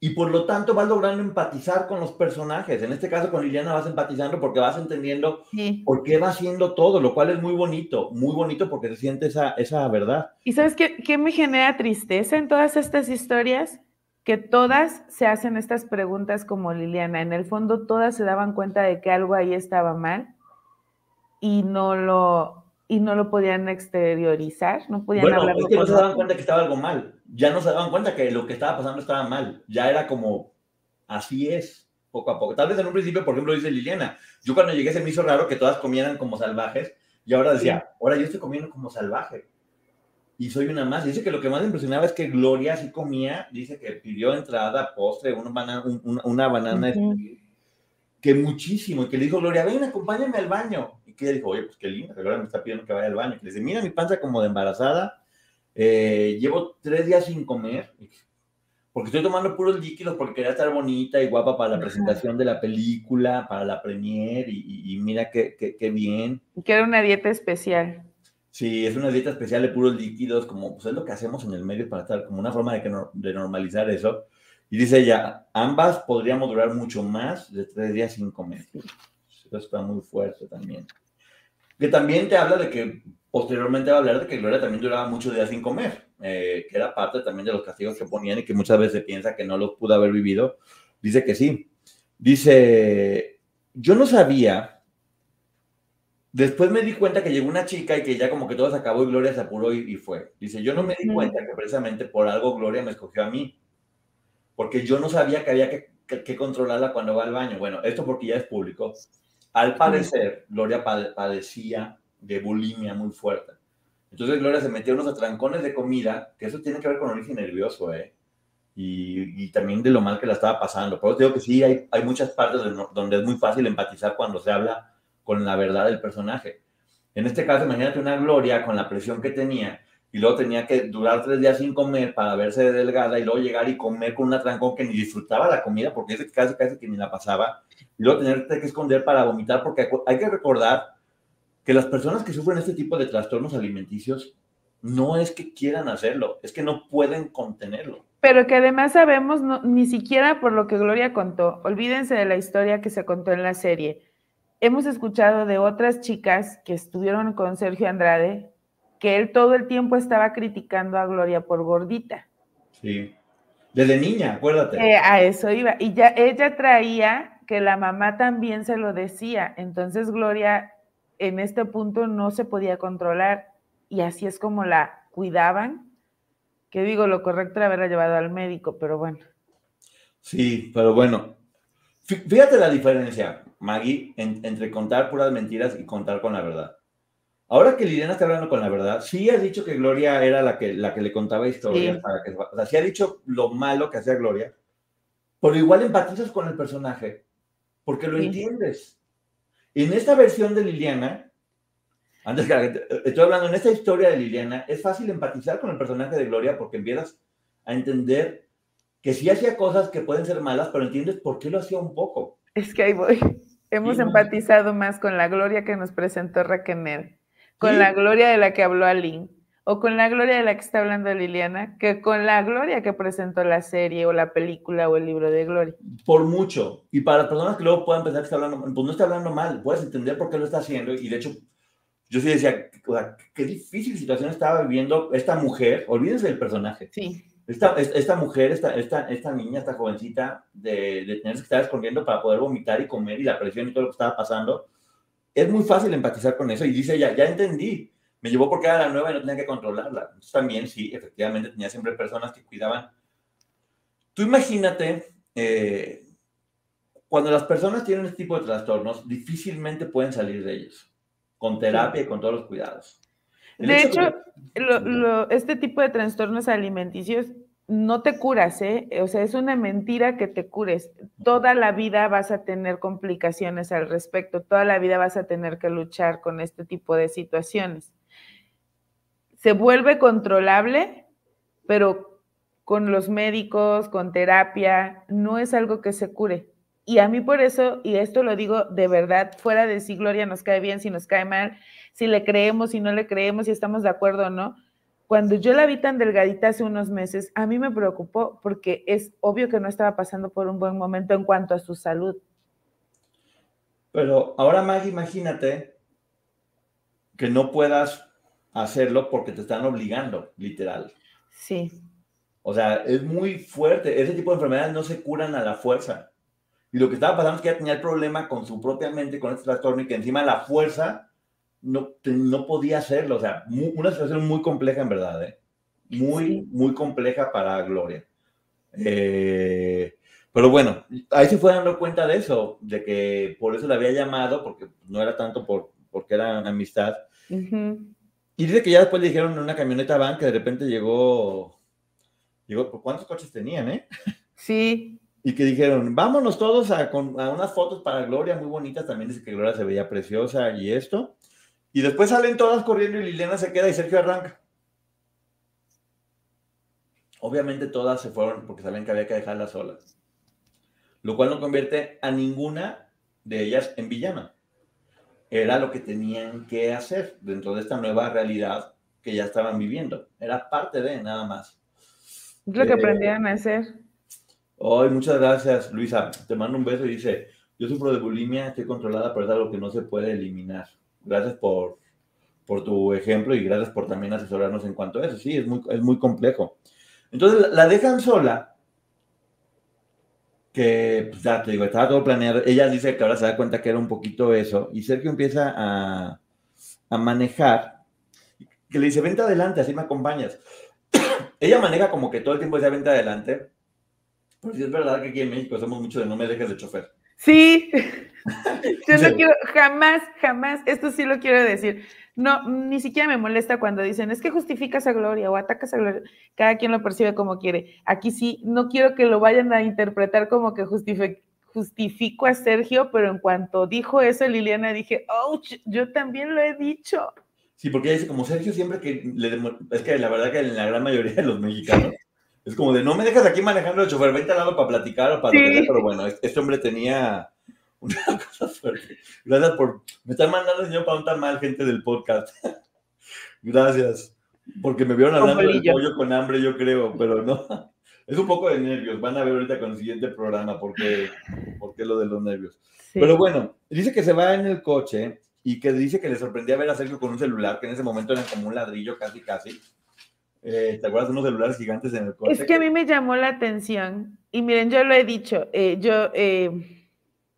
y por lo tanto vas logrando empatizar con los personajes. En este caso con Liliana vas empatizando porque vas entendiendo por qué va haciendo todo, lo cual es muy bonito, muy bonito porque se siente esa, esa verdad. ¿Y sabes qué, qué me genera tristeza en todas estas historias? Que todas se hacen estas preguntas como Liliana. En el fondo todas se daban cuenta de que algo ahí estaba mal y no lo, y no lo podían exteriorizar, no podían bueno, Es que no se daban cuenta que estaba algo mal, ya no se daban cuenta que lo que estaba pasando estaba mal, ya era como, así es, poco a poco. Tal vez en un principio, por ejemplo, dice Liliana, yo cuando llegué se me hizo raro que todas comieran como salvajes, y ahora decía, ahora yo estoy comiendo como salvaje, y soy una más. Dice que lo que más impresionaba es que Gloria sí comía, dice que pidió entrada, postre, una banana, una, banana, que muchísimo, y que le dijo Gloria, ven, acompáñame al baño que ella dijo, oye, pues qué lindo, que ahora me está pidiendo que vaya al baño. Que le dice, mira mi panza como de embarazada, eh, llevo tres días sin comer, porque estoy tomando puros líquidos porque quería estar bonita y guapa para la presentación de la película, para la premiere, y, mira qué, qué, qué bien. Que era una dieta especial. Sí, es una dieta especial de puros líquidos, como pues es lo que hacemos en el medio para estar como una forma de, que de normalizar eso. Y dice ella, ambas podríamos durar mucho más de tres días sin comer. Eso está muy fuerte también que también te habla de que posteriormente va a hablar de que Gloria también duraba muchos días sin comer, eh, que era parte también de los castigos que ponían y que muchas veces piensa que no los pudo haber vivido. Dice que sí. Dice, yo no sabía. Después me di cuenta que llegó una chica y que ya como que todo se acabó y Gloria se apuró y, fue. Dice, yo no me di cuenta que precisamente por algo Gloria me escogió a mí. Porque yo no sabía que había que, controlarla cuando va al baño. Bueno, esto porque ya es público. Al parecer, Gloria padecía de bulimia muy fuerte. Entonces Gloria se metió unos atrancones de comida, que eso tiene que ver con origen nervioso, ¿eh? Y, también de lo mal que la estaba pasando. Pero digo que sí, hay, hay muchas partes donde es muy fácil empatizar cuando se habla con la verdad del personaje. En este caso, imagínate una Gloria con la presión que tenía y luego tenía que durar tres días sin comer para verse delgada y luego llegar y comer con un atrancón que ni disfrutaba la comida porque ese casi casi que ni la pasaba y luego tener que esconder para vomitar porque hay que recordar que las personas que sufren este tipo de trastornos alimenticios no es que quieran hacerlo, es que no pueden contenerlo. Pero que además sabemos, ni siquiera por lo que Gloria contó, olvídense de la historia que se contó en la serie. Hemos escuchado de otras chicas que estuvieron con Sergio Andrade, que él todo el tiempo estaba criticando a Gloria por gordita. Sí, desde niña, acuérdate. Eh, a eso iba. Y ya ella traía que la mamá también se lo decía. Entonces Gloria en este punto no se podía controlar y así es como la cuidaban, que digo, lo correcto era haberla llevado al médico, pero bueno. Sí, pero bueno, fíjate la diferencia, Maggie, entre contar puras mentiras y contar con la verdad. Ahora que Liliana está hablando con la verdad, sí ha dicho que Gloria era la que, la que le contaba historias para que... O sea, sí ha dicho lo malo que hacía Gloria, pero igual empatizas con el personaje, porque lo entiendes. En esta versión de Liliana, antes que estoy hablando en esta historia de Liliana, es fácil empatizar con el personaje de Gloria porque empiezas a entender que sí hacía cosas que pueden ser malas, pero entiendes por qué lo hacía un poco. Es que ahí voy. Hemos empatizado más con la Gloria que nos presentó Raquel, con la Gloria de la que habló Aline o con la gloria de la que está hablando Liliana, que con la gloria que presentó la serie o la película o el libro de Gloria. Por mucho. Y para personas que luego puedan pensar que está hablando, pues no está hablando mal, puedes entender por qué lo está haciendo. Y de hecho, yo sí decía, qué difícil situación estaba viviendo esta mujer, olvídense del personaje. Sí. Esta, esta mujer, esta, esta, esta niña, esta jovencita, de, de tener que estar escondiendo para poder vomitar y comer y la presión y todo lo que estaba pasando, es muy fácil empatizar con eso. Y dice ella, ya entendí me llevó porque era la nueva y no tenía que controlarla. Entonces, también sí, efectivamente tenía siempre personas que cuidaban. Tú imagínate, eh, cuando las personas tienen este tipo de trastornos, difícilmente pueden salir de ellos, con terapia y con todos los cuidados. de hecho, este tipo de trastornos alimenticios no te curas, ¿eh? O sea, es una mentira que te cures. Toda la vida vas a tener complicaciones al respecto, toda la vida vas a tener que luchar con este tipo de situaciones se vuelve controlable, pero con los médicos, con terapia, no es algo que se cure. Y a mí por eso, y esto lo digo de verdad, fuera de si Gloria nos cae bien, si nos cae mal, si le creemos, si no le creemos, si estamos de acuerdo o no, cuando yo la vi tan delgadita hace unos meses, a mí me preocupó porque es obvio que no estaba pasando por un buen momento en cuanto a su salud. Pero ahora, más imagínate que no puedas hacerlo porque te están obligando, literal. Sí. O sea, es muy fuerte. Ese tipo de enfermedades no se curan a la fuerza. Y lo que estaba pasando es que ella tenía el problema con su propia mente, con este trastorno, y que encima la fuerza no, no podía hacerlo. O sea, una situación muy compleja en verdad, ¿eh? Muy, muy compleja para Gloria. Eh, pero bueno, ahí se fue dando cuenta de eso, de que por eso la había llamado, porque no era tanto por, porque era amistad. Y dice que ya después le dijeron en una camioneta van que de repente llegó, llegó, ¿cuántos coches tenían, eh? Sí. Y que dijeron, vámonos todos a, con, a unas fotos para Gloria muy bonitas, también dice que Gloria se veía preciosa y esto. Y después salen todas corriendo y Liliana se queda y Sergio arranca. Obviamente todas se fueron porque sabían que había que dejarlas solas. Lo cual no convierte a ninguna de ellas en villana era lo que tenían que hacer dentro de esta nueva realidad que ya estaban viviendo. Era parte de nada más. Es lo que eh, aprendían a hacer. Hoy, muchas gracias, Luisa. Te mando un beso y dice, yo sufro de bulimia, estoy controlada, pero es algo que no se puede eliminar. Gracias por, por tu ejemplo y gracias por también asesorarnos en cuanto a eso. Sí, es muy, es muy complejo. Entonces, la dejan sola que, pues ya te digo, estaba todo planeado. Ella dice que ahora se da cuenta que era un poquito eso. Y Sergio empieza a, a manejar, que le dice, vente adelante, así me acompañas. Ella maneja como que todo el tiempo decía, vente adelante. Sí es verdad que aquí en México somos mucho de no me dejes de chofer. Sí, yo no quiero, jamás, jamás, esto sí lo quiero decir. No, ni siquiera me molesta cuando dicen, es que justificas a Gloria o atacas a Gloria. Cada quien lo percibe como quiere. Aquí sí, no quiero que lo vayan a interpretar como que justifico a Sergio, pero en cuanto dijo eso Liliana, dije, oh, yo también lo he dicho. Sí, porque ella dice, como Sergio siempre que le... Es que la verdad que en la gran mayoría de los mexicanos es como de, no me dejas aquí manejando el chofer, vente al lado para platicar o para sí. pero bueno, este hombre tenía una cosa fuerte. Gracias por, me están mandando señor para un tan mal gente del podcast. Gracias, porque me vieron hablando del pollo con hambre, yo creo, pero no. Es un poco de nervios, van a ver ahorita con el siguiente programa porque, porque lo de los nervios. Pero bueno, dice que se va en el coche y que dice que le sorprendía ver a Sergio con un celular, que en ese momento era como un ladrillo casi, casi eh, ¿Te acuerdas de unos celulares gigantes en el coche? Es que a mí me llamó la atención. Y miren, yo lo he dicho, eh, yo eh,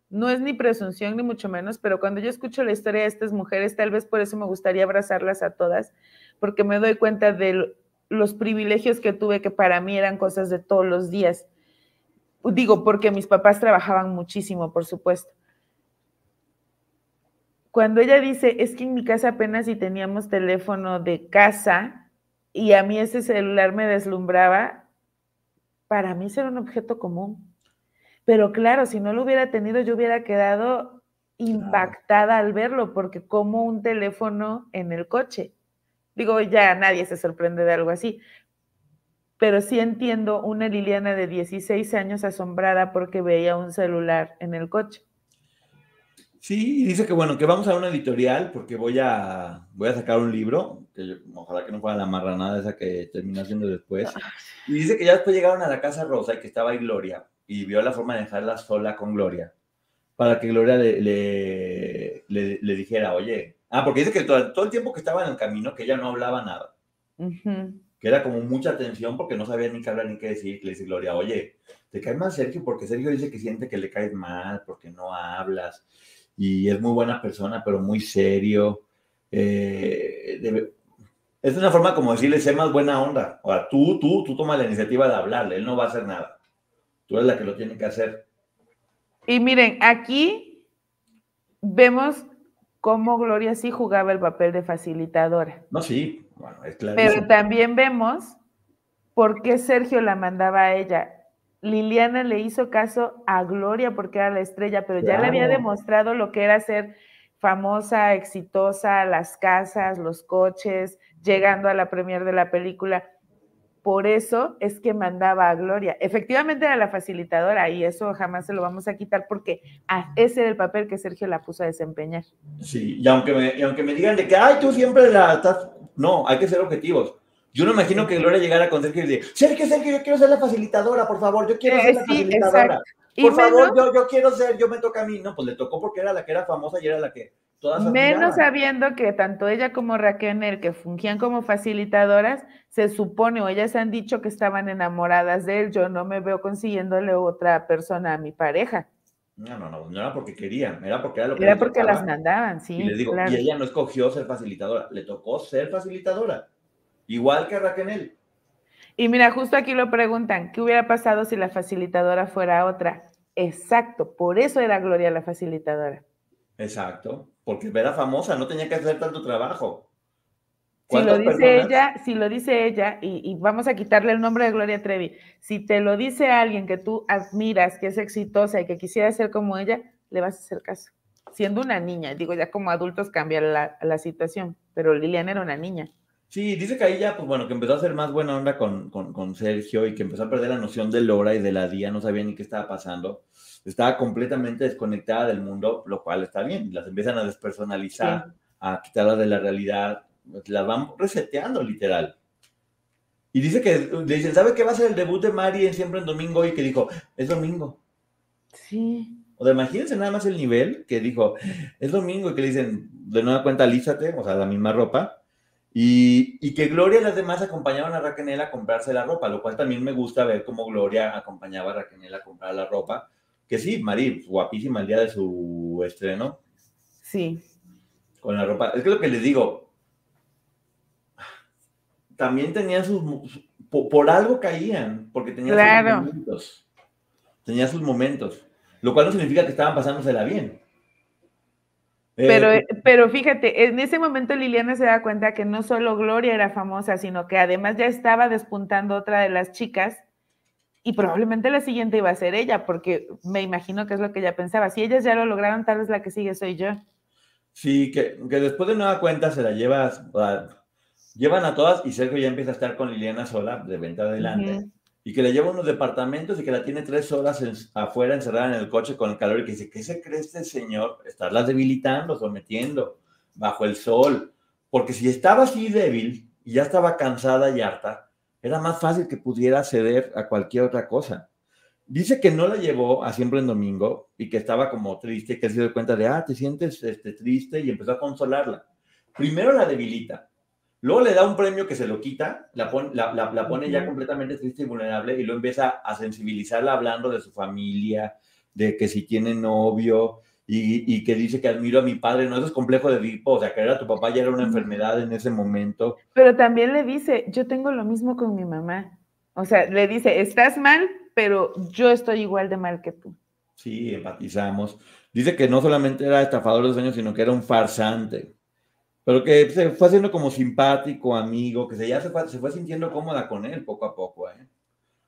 no es ni presunción ni mucho menos, pero cuando yo escucho la historia de estas mujeres, tal vez por eso me gustaría abrazarlas a todas, porque me doy cuenta de los privilegios que tuve que para mí eran cosas de todos los días. Digo, porque mis papás trabajaban muchísimo, por supuesto. Cuando ella dice, es que en mi casa apenas si teníamos teléfono de casa, y a mí ese celular me deslumbraba, para mí era un objeto común. Pero claro, si no lo hubiera tenido, yo hubiera quedado impactada al verlo, porque como un teléfono en el coche. Digo, ya nadie se sorprende de algo así. Pero sí entiendo una Liliana de 16 años asombrada porque veía un celular en el coche. Sí, dice que bueno, que vamos a una editorial porque voy a, voy a sacar un libro, que ojalá que no fuera la marranada esa que terminó haciendo después. Y dice que ya después llegaron a la Casa Rosa y que estaba ahí Gloria y vio la forma de dejarla sola con Gloria para que Gloria le, le, dijera, oye, ah, porque dice que todo, el tiempo que estaba en el camino, que ella no hablaba nada, que era como mucha tensión porque no sabía ni qué hablar ni qué decir, le dice Gloria, oye, te cae mal Sergio porque Sergio dice que siente que le caes mal porque no hablas y es muy buena persona, pero muy serio. Eh, es una forma como decirle, sé más buena onda. Ahora, tú, tú, tú tomas la iniciativa de hablarle, él no va a hacer nada. Tú eres la que lo tiene que hacer. Y miren, aquí vemos cómo Gloria sí jugaba el papel de facilitadora. No, sí, bueno, es claro. Pero también vemos por qué Sergio la mandaba a ella. Liliana le hizo caso a Gloria porque era la estrella, pero ya le había demostrado lo que era ser famosa, exitosa, las casas, los coches, llegando a la premier de la película. Por eso es que mandaba a Gloria. Efectivamente era la facilitadora y eso jamás se lo vamos a quitar porque ese era el papel que Sergio la puso a desempeñar. Sí, y aunque me, y aunque me digan de que, ay, tú siempre la estás... No, hay que ser objetivos. Yo no imagino que Gloria llegara con Sergio y le Sergio, Sergio, yo quiero ser la facilitadora, por favor, yo quiero ser la facilitadora. Por favor, yo, yo, quiero ser, yo me toca a mí. No, pues le tocó porque era la que era famosa y era la que todas Menos sabiendo que tanto ella como Raquel, que fungían como facilitadoras, se supone o ellas han dicho que estaban enamoradas de él. Yo no me veo consiguiéndole otra persona a mi pareja. No, no, no, no era porque querían, era porque era lo que Era porque las mandaban, sí. Y les digo, y ella no escogió ser facilitadora, le tocó ser facilitadora. Igual que Raquel. Y mira, justo aquí lo preguntan, ¿qué hubiera pasado si la facilitadora fuera otra? Exacto, por eso era Gloria la facilitadora. Exacto, porque era famosa, no tenía que hacer tanto trabajo. Si lo dice ella, si lo dice ella, y, y, vamos a quitarle el nombre de Gloria Trevi, si te lo dice alguien que tú admiras, que es exitosa y que quisiera ser como ella, le vas a hacer caso. Siendo una niña, digo, ya como adultos cambia la, la situación, pero Liliana era una niña. Sí, dice que ahí ya, pues bueno, que empezó a ser más buena onda con, con, Sergio y que empezó a perder la noción de Lora y de la día, no sabía ni qué estaba pasando. Estaba completamente desconectada del mundo, lo cual está bien. Las empiezan a despersonalizar, a quitarlas de la realidad, las van reseteando literal. Y dice que, le dicen, ¿sabe qué va a ser el debut de Mari en Siempre en Domingo? Y que dijo, es domingo. Sí. O de imagínense nada más el nivel que dijo, es domingo y que le dicen, de nueva cuenta, alízate, o sea, la misma ropa Y, que Gloria y las demás acompañaban a Raquel a comprarse la ropa, lo cual también me gusta ver cómo Gloria acompañaba a Raquel a comprar la ropa. Que sí, Mari, guapísima el día de su estreno. Sí. Con la ropa. Es que lo que les digo, también tenían sus, por, algo caían, porque tenían sus momentos. Tenían sus momentos. Lo cual no significa que estaban pasándosela bien. Pero, eh, pero fíjate, en ese momento Liliana se da cuenta que no solo Gloria era famosa, sino que además ya estaba despuntando otra de las chicas y probablemente la siguiente iba a ser ella, porque me imagino que es lo que ella pensaba. Si ellas ya lo lograron, tal vez la que sigue soy yo. Sí, que, que después de nueva cuenta se la llevas, llevan a todas y Sergio ya empieza a estar con Liliana sola, de venta adelante y que le lleva unos departamentos y que la tiene tres horas afuera encerrada en el coche con el calor y que dice, ¿qué se cree este señor? Estarla debilitando, sometiendo, bajo el sol. Porque si estaba así débil y ya estaba cansada y harta, era más fácil que pudiera ceder a cualquier otra cosa. Dice que no la llevó a siempre en domingo y que estaba como triste, que se dio cuenta de, ah, te sientes este, triste y empezó a consolarla. Primero la debilita, Luego le da un premio que se lo quita, la, pone ya completamente triste y vulnerable y lo empieza a sensibilizarla hablando de su familia, de que si tiene novio y, que dice que admiro a mi padre. No, eso es complejo de Edipo, o sea, que era tu papá ya era una enfermedad en ese momento. Pero también le dice, yo tengo lo mismo con mi mamá. O sea, le dice, estás mal, pero yo estoy igual de mal que tú. Sí, empatizamos. Dice que no solamente era estafador de sueños, sino que era un farsante pero que se fue haciendo como simpático, amigo, que se, ya se fue, se fue sintiendo cómoda con él poco a poco, ¿eh?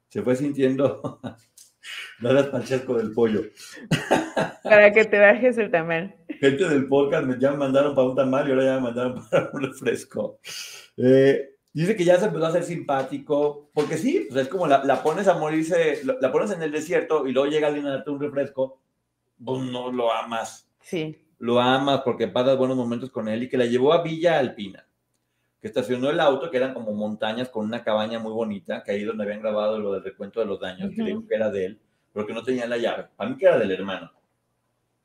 Se fue sintiendo nada palchasco del pollo. Para que te bajes el tamal. Gente del podcast me, ya me mandaron para un tamal y ahora ya me mandaron para un refresco. Eh, dice que ya se empezó a hacer simpático, porque sí, pues es como la, la pones a morirse, la pones en el desierto y luego llega alguien a darte un refresco, pues no lo amas. Sí lo amas porque pasas buenos momentos con él y que la llevó a Villa Alpina, que estacionó el auto, que eran como montañas con una cabaña muy bonita, que ahí donde habían grabado lo del recuento de los daños, que dijo que era de él, pero que no tenía la llave. A mí que era del hermano.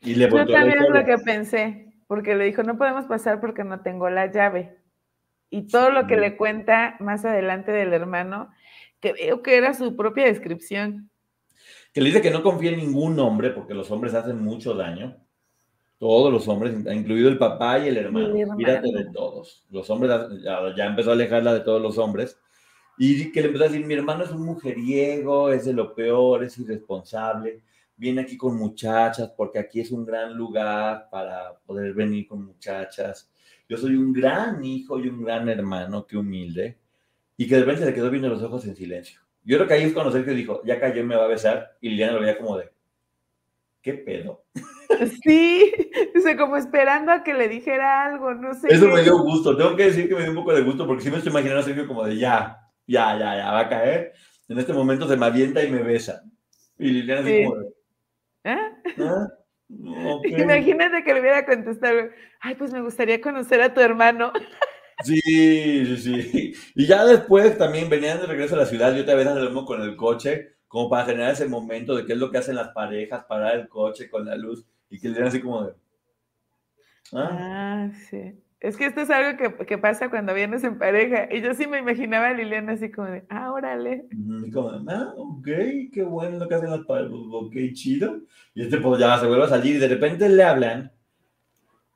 Y le Yo también es lo que pensé, porque le dijo, no podemos pasar porque no tengo la llave. Y todo lo que le cuenta más adelante del hermano, que veo que era su propia descripción. Que le dice que no confía en ningún hombre porque los hombres hacen mucho daño todos los hombres, incluido el papá y el hermano. Mírate de todos. Los hombres, ya, empezó a alejarla de todos los hombres. Y que le empezó a decir, mi hermano es un mujeriego, es de lo peor, es irresponsable, viene aquí con muchachas porque aquí es un gran lugar para poder venir con muchachas. Yo soy un gran hijo y un gran hermano, qué humilde. Y que de repente se le quedó viendo los ojos en silencio. Yo creo que ahí es cuando Sergio dijo, ya cayó me va a besar. Y Liliana lo veía como de, ¿qué pedo? Sí, dice, como esperando a que le dijera algo, no sé. Eso me dio gusto, tengo que decir que me dio un poco de gusto, porque sí me estoy imaginando a Sergio como de ya, ya, ya, ya, va a caer. En este momento se me avienta y me besa. Y Liliana así como de, ¿Eh? ¿Ah? Imagínate que le hubiera contestado, ay, pues me gustaría conocer a tu hermano. Sí, sí, sí. Y ya después también venían de regreso a la ciudad, yo te vez hablamos con el coche, como para generar ese momento de qué es lo que hacen las parejas, parar el coche con la luz y que le den así como de... ¿ah? ah, sí. Es que esto es algo que, que, pasa cuando vienes en pareja. Y yo sí me imaginaba a Liliana así como de, ah, órale. Y como ah, ok, qué bueno lo que hacen las parejas, ok, chido. Y este pues ya se vuelve a salir y de repente le hablan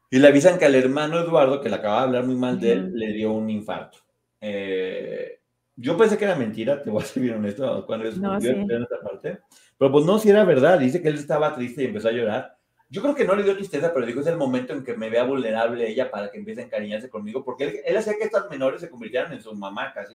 y le avisan que al hermano Eduardo, que le acaba de hablar muy mal de él, le dio un infarto. Eh, yo pensé que era mentira, te voy a ser bien honesto, cuando descubrió en esta parte. Pero pues no, si era verdad. Dice que él estaba triste y empezó a llorar. Yo creo que no le dio tristeza, pero dijo es el momento en que me vea vulnerable ella para que empiece a encariñarse conmigo, porque él, hacía que estas menores se convirtieran en sus mamacas.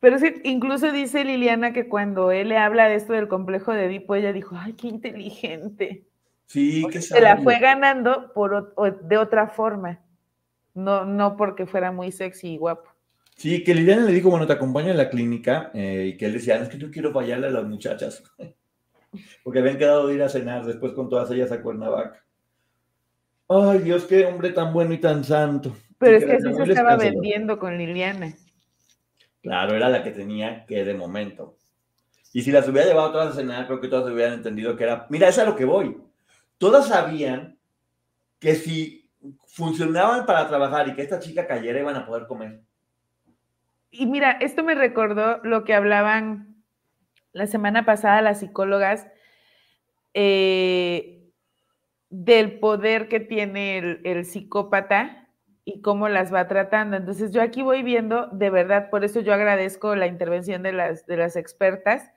Pero sí, incluso dice Liliana que cuando él le habla de esto del complejo de Edipo, ella dijo, ay, qué inteligente. Sí, que Se la fue ganando por, de otra forma. no, no porque fuera muy sexy y guapo. Sí, que Liliana le dijo, bueno, te acompaño a la clínica, eh, y que él decía, es que yo quiero fallarle a las muchachas, porque habían quedado de ir a cenar después con todas ellas a Cuernavaca. Ay, Dios, qué hombre tan bueno y tan santo. Pero es que así se estaba vendiendo con Liliana. Claro, era la que tenía que de momento. Y si las hubiera llevado todas a cenar, creo que todas hubieran entendido que era, mira, es a lo que voy. Todas sabían que si funcionaban para trabajar y que esta chica cayera, iban a poder comer. Y mira, esto me recordó lo que hablaban la semana pasada las psicólogas eh, del poder que tiene el, psicópata y cómo las va tratando. Entonces yo aquí voy viendo, de verdad, por eso yo agradezco la intervención de las, de las expertas,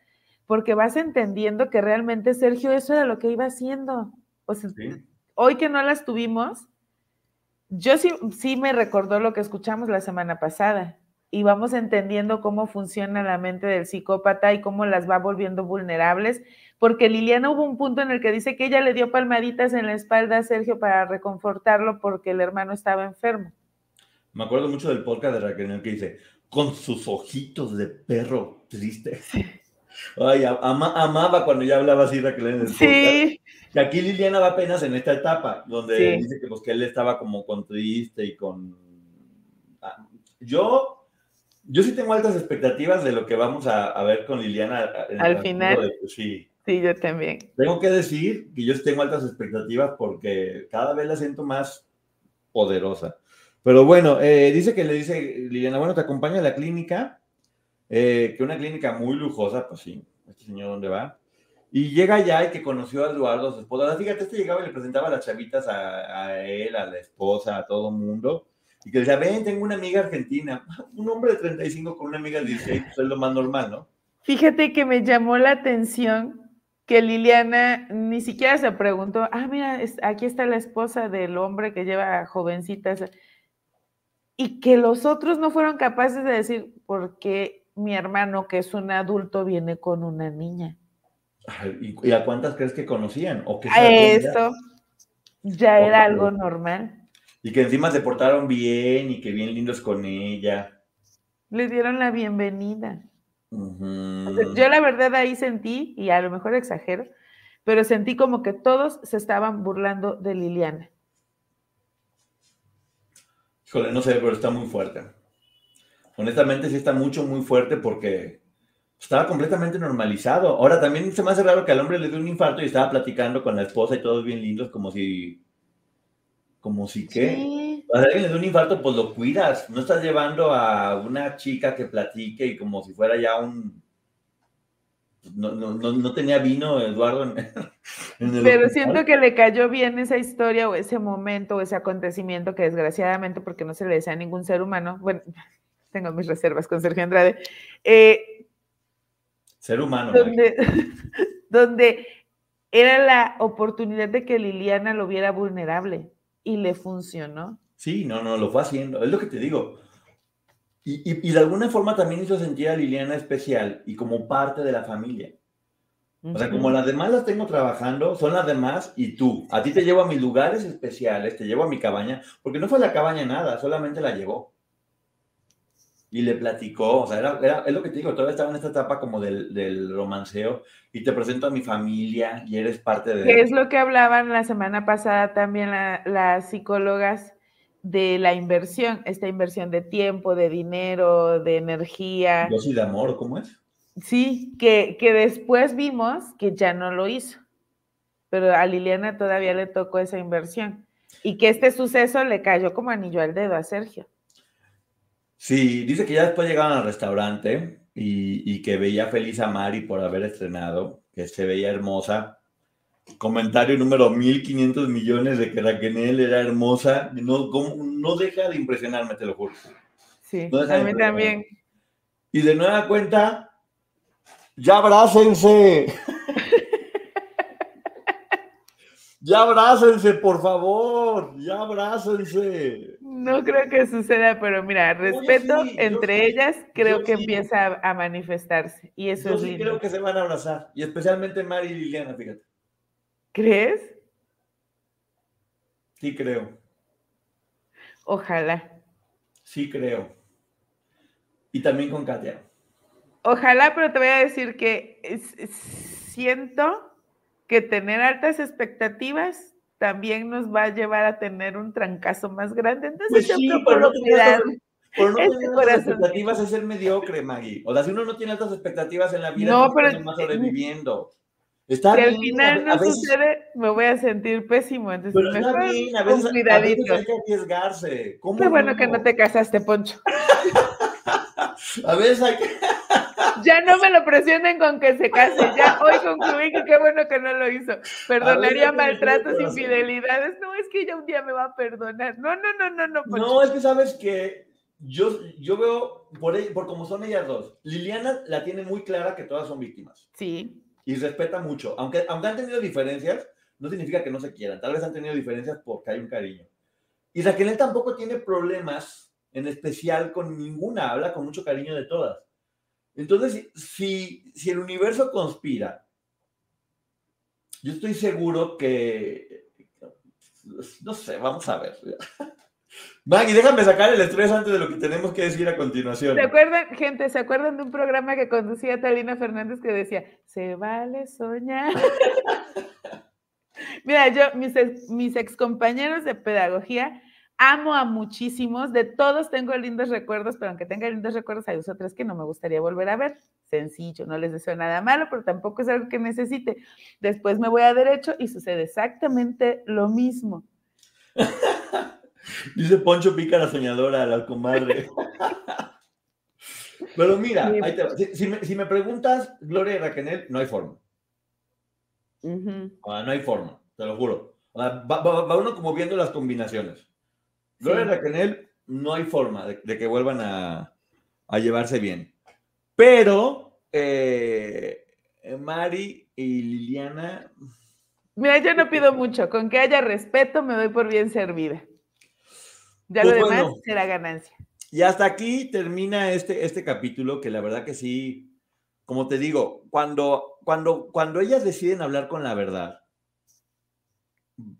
porque vas entendiendo que realmente Sergio eso era lo que iba haciendo. O sea, hoy que no las tuvimos, yo sí, sí me recordó lo que escuchamos la semana pasada y vamos entendiendo cómo funciona la mente del psicópata y cómo las va volviendo vulnerables, porque Liliana hubo un punto en el que dice que ella le dio palmaditas en la espalda a Sergio para reconfortarlo porque el hermano estaba enfermo. Me acuerdo mucho del podcast de Raquel que dice, con sus ojitos de perro triste. Ay, amaba cuando ya hablaba así Raquel en el sí. Que aquí Liliana va apenas en esta etapa, donde dice que, pues, que él estaba como con triste y con... Ah, yo yo sí tengo altas expectativas de lo que vamos a, ver con Liliana. Al final. sí. Sí, yo también. Tengo que decir que yo tengo altas expectativas porque cada vez la siento más poderosa. Pero bueno, eh, dice que le dice Liliana, bueno, te acompaña a la clínica, eh, que una clínica muy lujosa, pues sí, este señor dónde va. Y llega ya y que conoció a Eduardo, su esposa. Fíjate, este llegaba y le presentaba a las chavitas a, a él, a la esposa, a todo mundo y que decía, ven, tengo una amiga argentina. Un hombre de 35 con una amiga de 16, pues es lo más normal, ¿no? Fíjate que me llamó la atención que Liliana ni siquiera se preguntó, ah, mira, aquí está la esposa del hombre que lleva jovencitas. Y que los otros no fueron capaces de decir, ¿por qué mi hermano, que es un adulto, viene con una niña? ¿Y a cuántas crees que conocían? ¿O que Esto ya era algo normal. Y que encima se portaron bien y que bien lindos con ella. Le dieron la bienvenida. yo la verdad ahí sentí, y a lo mejor exagero, pero sentí como que todos se estaban burlando de Liliana. Híjole, no sé, pero está muy fuerte. Honestamente sí está mucho, muy fuerte porque estaba completamente normalizado. Ahora también se me hace raro que al hombre le dio un infarto y estaba platicando con la esposa y todos bien lindos, como si como si que. A alguien le da un infarto, pues lo cuidas. No estás llevando a una chica que platique y como si fuera ya un. No, no, no, tenía vino Eduardo en, el Pero siento que le cayó bien esa historia o ese momento o ese acontecimiento que desgraciadamente, porque no se le desea a ningún ser humano, bueno, tengo mis reservas con Sergio Andrade. Eh, ser humano. Donde, donde era la oportunidad de que Liliana lo viera vulnerable y le funcionó. Sí, no, no, lo fue haciendo. Es lo que te digo. Y, de alguna forma también hizo sentir a Liliana especial y como parte de la familia. O sea, como las demás las tengo trabajando, son las demás y tú. A ti te llevo a mis lugares especiales, te llevo a mi cabaña, porque no fue la cabaña nada, solamente la llevó. Y le platicó, o sea, era, es lo que te digo, todavía estaba en esta etapa como del, del romanceo y te presento a mi familia y eres parte de... ¿Qué es lo que hablaban la semana pasada también las psicólogas de la inversión, esta inversión de tiempo, de dinero, de energía. Dosis de amor, ¿cómo es? Sí, que, que después vimos que ya no lo hizo, pero a Liliana todavía le tocó esa inversión y que este suceso le cayó como anillo al dedo a Sergio. Sí, dice que ya después llegaron al restaurante y, que veía feliz a Mari por haber estrenado, que se veía hermosa. Comentario número 1500 millones de que Raquel era hermosa. No, no deja de impresionarme, te lo juro. Sí, a mí también. Y de nueva cuenta, ya abrácense. ya abrácense, por favor. Ya abrácense. No creo que suceda, pero mira, respeto entre ellas creo que empieza a, manifestarse. Y eso yo sí creo que se van a abrazar. Y especialmente Mari y Liliana, fíjate. ¿Crees? Sí, creo. Ojalá. Sí, creo. Y también con Katia. Ojalá, pero te voy a decir que siento que tener altas expectativas también nos va a llevar a tener un trancazo más grande. Entonces, pues sí, pero no cuidar. Por no este tener altas expectativas es ser mediocre, Maggie. O sea, si uno no tiene altas expectativas en la vida, no, pero más sobreviviendo. Está si al final no sucede, me voy a sentir pésimo. Entonces, pero está bien, a veces, a veces, hay que arriesgarse. ¿Cómo Qué bueno que no te casaste, Poncho. a veces hay que... ya no me lo presionen con que se case. Ya hoy concluí que qué bueno que no lo hizo. Perdonaría maltratos, infidelidades. No, es que ella un día me va a perdonar. No, no, no, no, no. No, es que sabes que yo, yo veo, por, por como son ellas dos, Liliana la tiene muy clara que todas son víctimas. Sí. Y respeta mucho. Aunque, aunque han tenido diferencias, no significa que no se quieran. Tal vez han tenido diferencias porque hay un cariño. Y Raquel tampoco tiene problemas, en especial con ninguna. Habla con mucho cariño de todas. Entonces, si, si el universo conspira, yo estoy seguro que, no sé, vamos a ver. Maggie, déjame sacar el estrés antes de lo que tenemos que decir a continuación. ¿Se acuerdan, gente, se acuerdan de un programa que conducía Talina Fernández que decía, se vale soñar? Mira, yo, mis, mis excompañeros de pedagogía, amo a muchísimos, de todos tengo lindos recuerdos, pero aunque tenga lindos recuerdos, hay dos o tres que no me gustaría volver a ver. Sencillo, no les deseo nada malo, pero tampoco es algo que necesite. Después me voy a derecho y sucede exactamente lo mismo. Dice Poncho Pícara Soñadora, la comadre. Pero mira, Si, me, preguntas, Gloria y Raquel, no hay forma. Ah, no hay forma, te lo juro. va, uno como viendo las combinaciones. Gloria y Raquel, no hay forma de, que vuelvan a, llevarse bien. Pero eh, Mari y Liliana. Mira, yo no pido mucho. Con que haya respeto, me doy por bien servida. Ya lo pues demás será ganancia. Y hasta aquí termina este, este capítulo, que la verdad que sí, como te digo, cuando, cuando, cuando ellas deciden hablar con la verdad,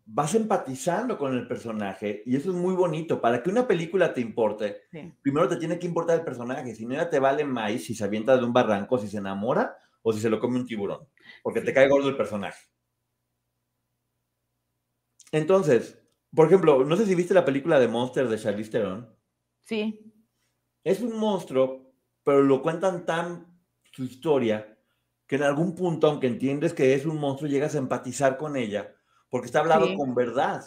vas empatizando con el personaje y eso es muy bonito. Para que una película te importe, primero te tiene que importar el personaje, si no ya te vale más si se avienta de un barranco, si se enamora o si se lo come un tiburón, porque te cae gordo el personaje. Entonces, por ejemplo, no sé si viste la película de Monster de Charlize Theron. Sí. Es un monstruo, pero lo cuentan tan su historia que en algún punto, aunque entiendes que es un monstruo, llegas a empatizar con ella, porque está hablando con verdad.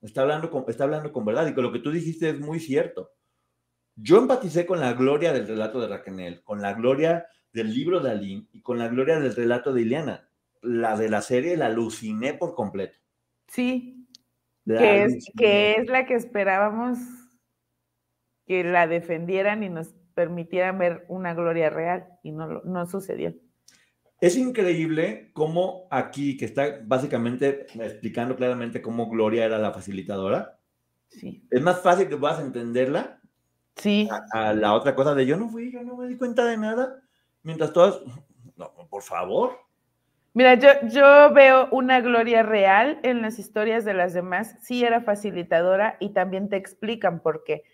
Está hablando con, está hablando con verdad. Y que lo que tú dijiste es muy cierto. Yo empaticé con la gloria del relato de Raquel, con la gloria del libro de Aline y con la gloria del relato de Ileana. La de la serie la aluciné por completo. Sí, que es, que es la que esperábamos que la defendieran y nos permitieran ver una gloria real y no, no sucedió. Es increíble cómo aquí, que está básicamente explicando claramente cómo Gloria era la facilitadora, sí. es más fácil que puedas entenderla sí. a, la otra cosa de yo no fui, yo no me di cuenta de nada, mientras todas, no, por favor. Mira, yo, yo veo una gloria real en las historias de las demás. Sí era facilitadora y también te explican por qué.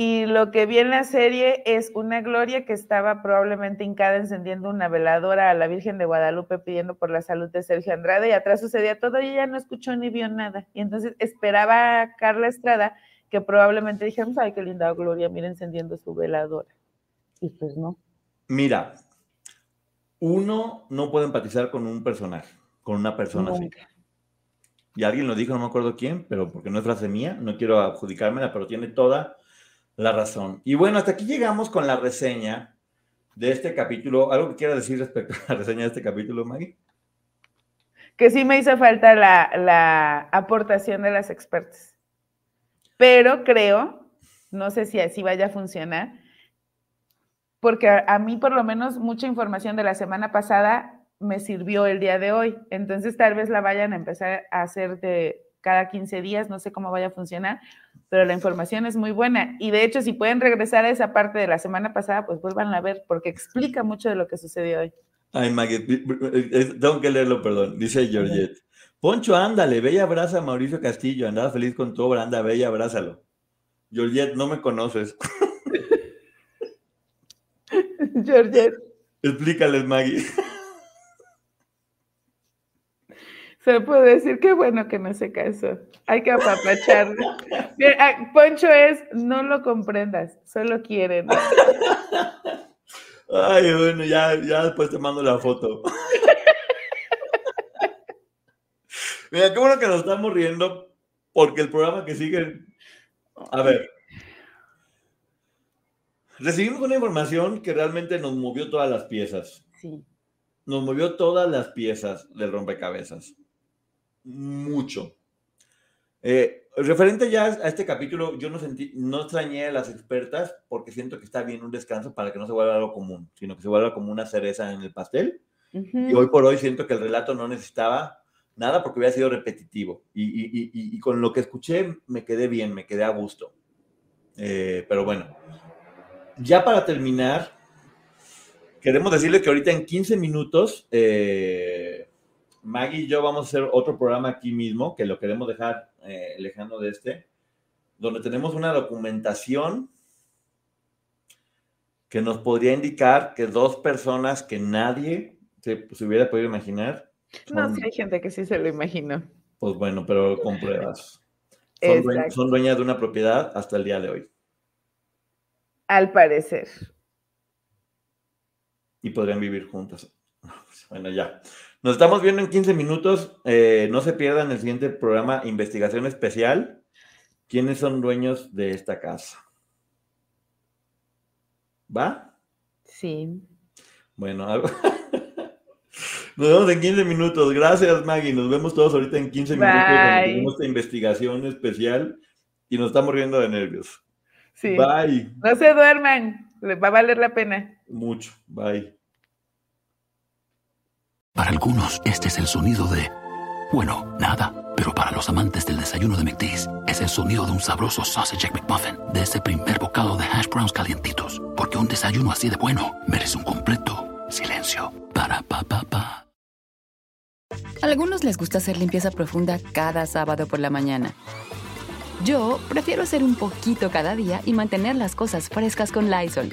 Y lo que vi en la serie es una gloria que estaba probablemente hincada encendiendo una veladora a la Virgen de Guadalupe pidiendo por la salud de Sergio Andrade y atrás sucedía todo y ella no escuchó ni vio nada. Y entonces esperaba a Carla Estrada que probablemente dijéramos, ay, qué linda gloria, mira encendiendo su veladora. Y pues no. Mira, uno no puede empatizar con un personaje, con una persona así. Y alguien lo dijo, no me acuerdo quién, pero porque no es frase mía, no quiero adjudicármela, pero tiene toda la razón. Y bueno, hasta aquí llegamos con la reseña de este capítulo. ¿Algo que quiera decir respecto a la reseña de este capítulo, Maggie? Que sí me hizo falta la, la aportación de las expertas. Pero creo, no sé si así vaya a funcionar, porque a, mí por lo menos mucha información de la semana pasada me sirvió el día de hoy. Entonces tal vez la vayan a empezar a hacer de cada 15 días, no sé cómo vaya a funcionar, pero la información es muy buena. Y de hecho, si pueden regresar a esa parte de la semana pasada, pues vuelvan a ver, porque explica mucho de lo que sucedió hoy. Ay, Maggie, tengo que leerlo, perdón. Dice Georgette. Poncho, ándale, y abraza a Mauricio Castillo, andaba feliz con tu obra, anda, y abrázalo. Georgette, no me conoces. Georgette. Explícales, Maggie. Se puedo decir que bueno que no se casó. Hay que apapacharlo. Ah, Poncho es, no lo comprendas, solo quieren. Ay, bueno, ya, ya después te mando la foto. Mira, qué bueno que nos estamos riendo, porque el programa que sigue. A ver. Recibimos una información que realmente nos movió todas las piezas. Sí. Nos movió todas las piezas del rompecabezas. Mucho. Eh, referente ya a este capítulo, yo no sentí, no extrañé a las expertas porque siento que está bien un descanso para que no se vuelva algo común, sino que se vuelva como una cereza en el pastel. Y hoy por hoy siento que el relato no necesitaba nada porque hubiera sido repetitivo. Y, con lo que escuché me quedé bien, me quedé a gusto. Eh, pero bueno, ya para terminar, queremos decirle que ahorita en 15 minutos, eh, Maggie y yo vamos a hacer otro programa aquí mismo, que lo queremos dejar eh, lejano de este, donde tenemos una documentación que nos podría indicar que dos personas que nadie se, se hubiera podido imaginar no, sí hay gente que sí se lo imaginó. Pues bueno, pero con pruebas. Son, dueñas de una propiedad hasta el día de hoy. Al parecer. Y podrían vivir juntas. Bueno, ya. Nos estamos viendo en 15 minutos. Eh, no se pierdan el siguiente programa, Investigación Especial. ¿Quiénes son dueños de esta casa? ¿Va? Sí. Bueno, algo. Nos vemos en 15 minutos. Gracias, Maggie. Nos vemos todos ahorita en 15 minutos. Tenemos esta investigación especial y nos estamos riendo de nervios. Sí. Bye. No se duerman. Les va a valer la pena. Mucho. Bye. Para algunos, este es el sonido de. Bueno, nada. Pero para los amantes del desayuno de McDee's, es el sonido de un sabroso sausage McMuffin, de ese primer bocado de hash browns calientitos. Porque un desayuno así de bueno merece un completo silencio. Para pa pa pa. Algunos les gusta hacer limpieza profunda cada sábado por la mañana. Yo prefiero hacer un poquito cada día y mantener las cosas frescas con Lysol.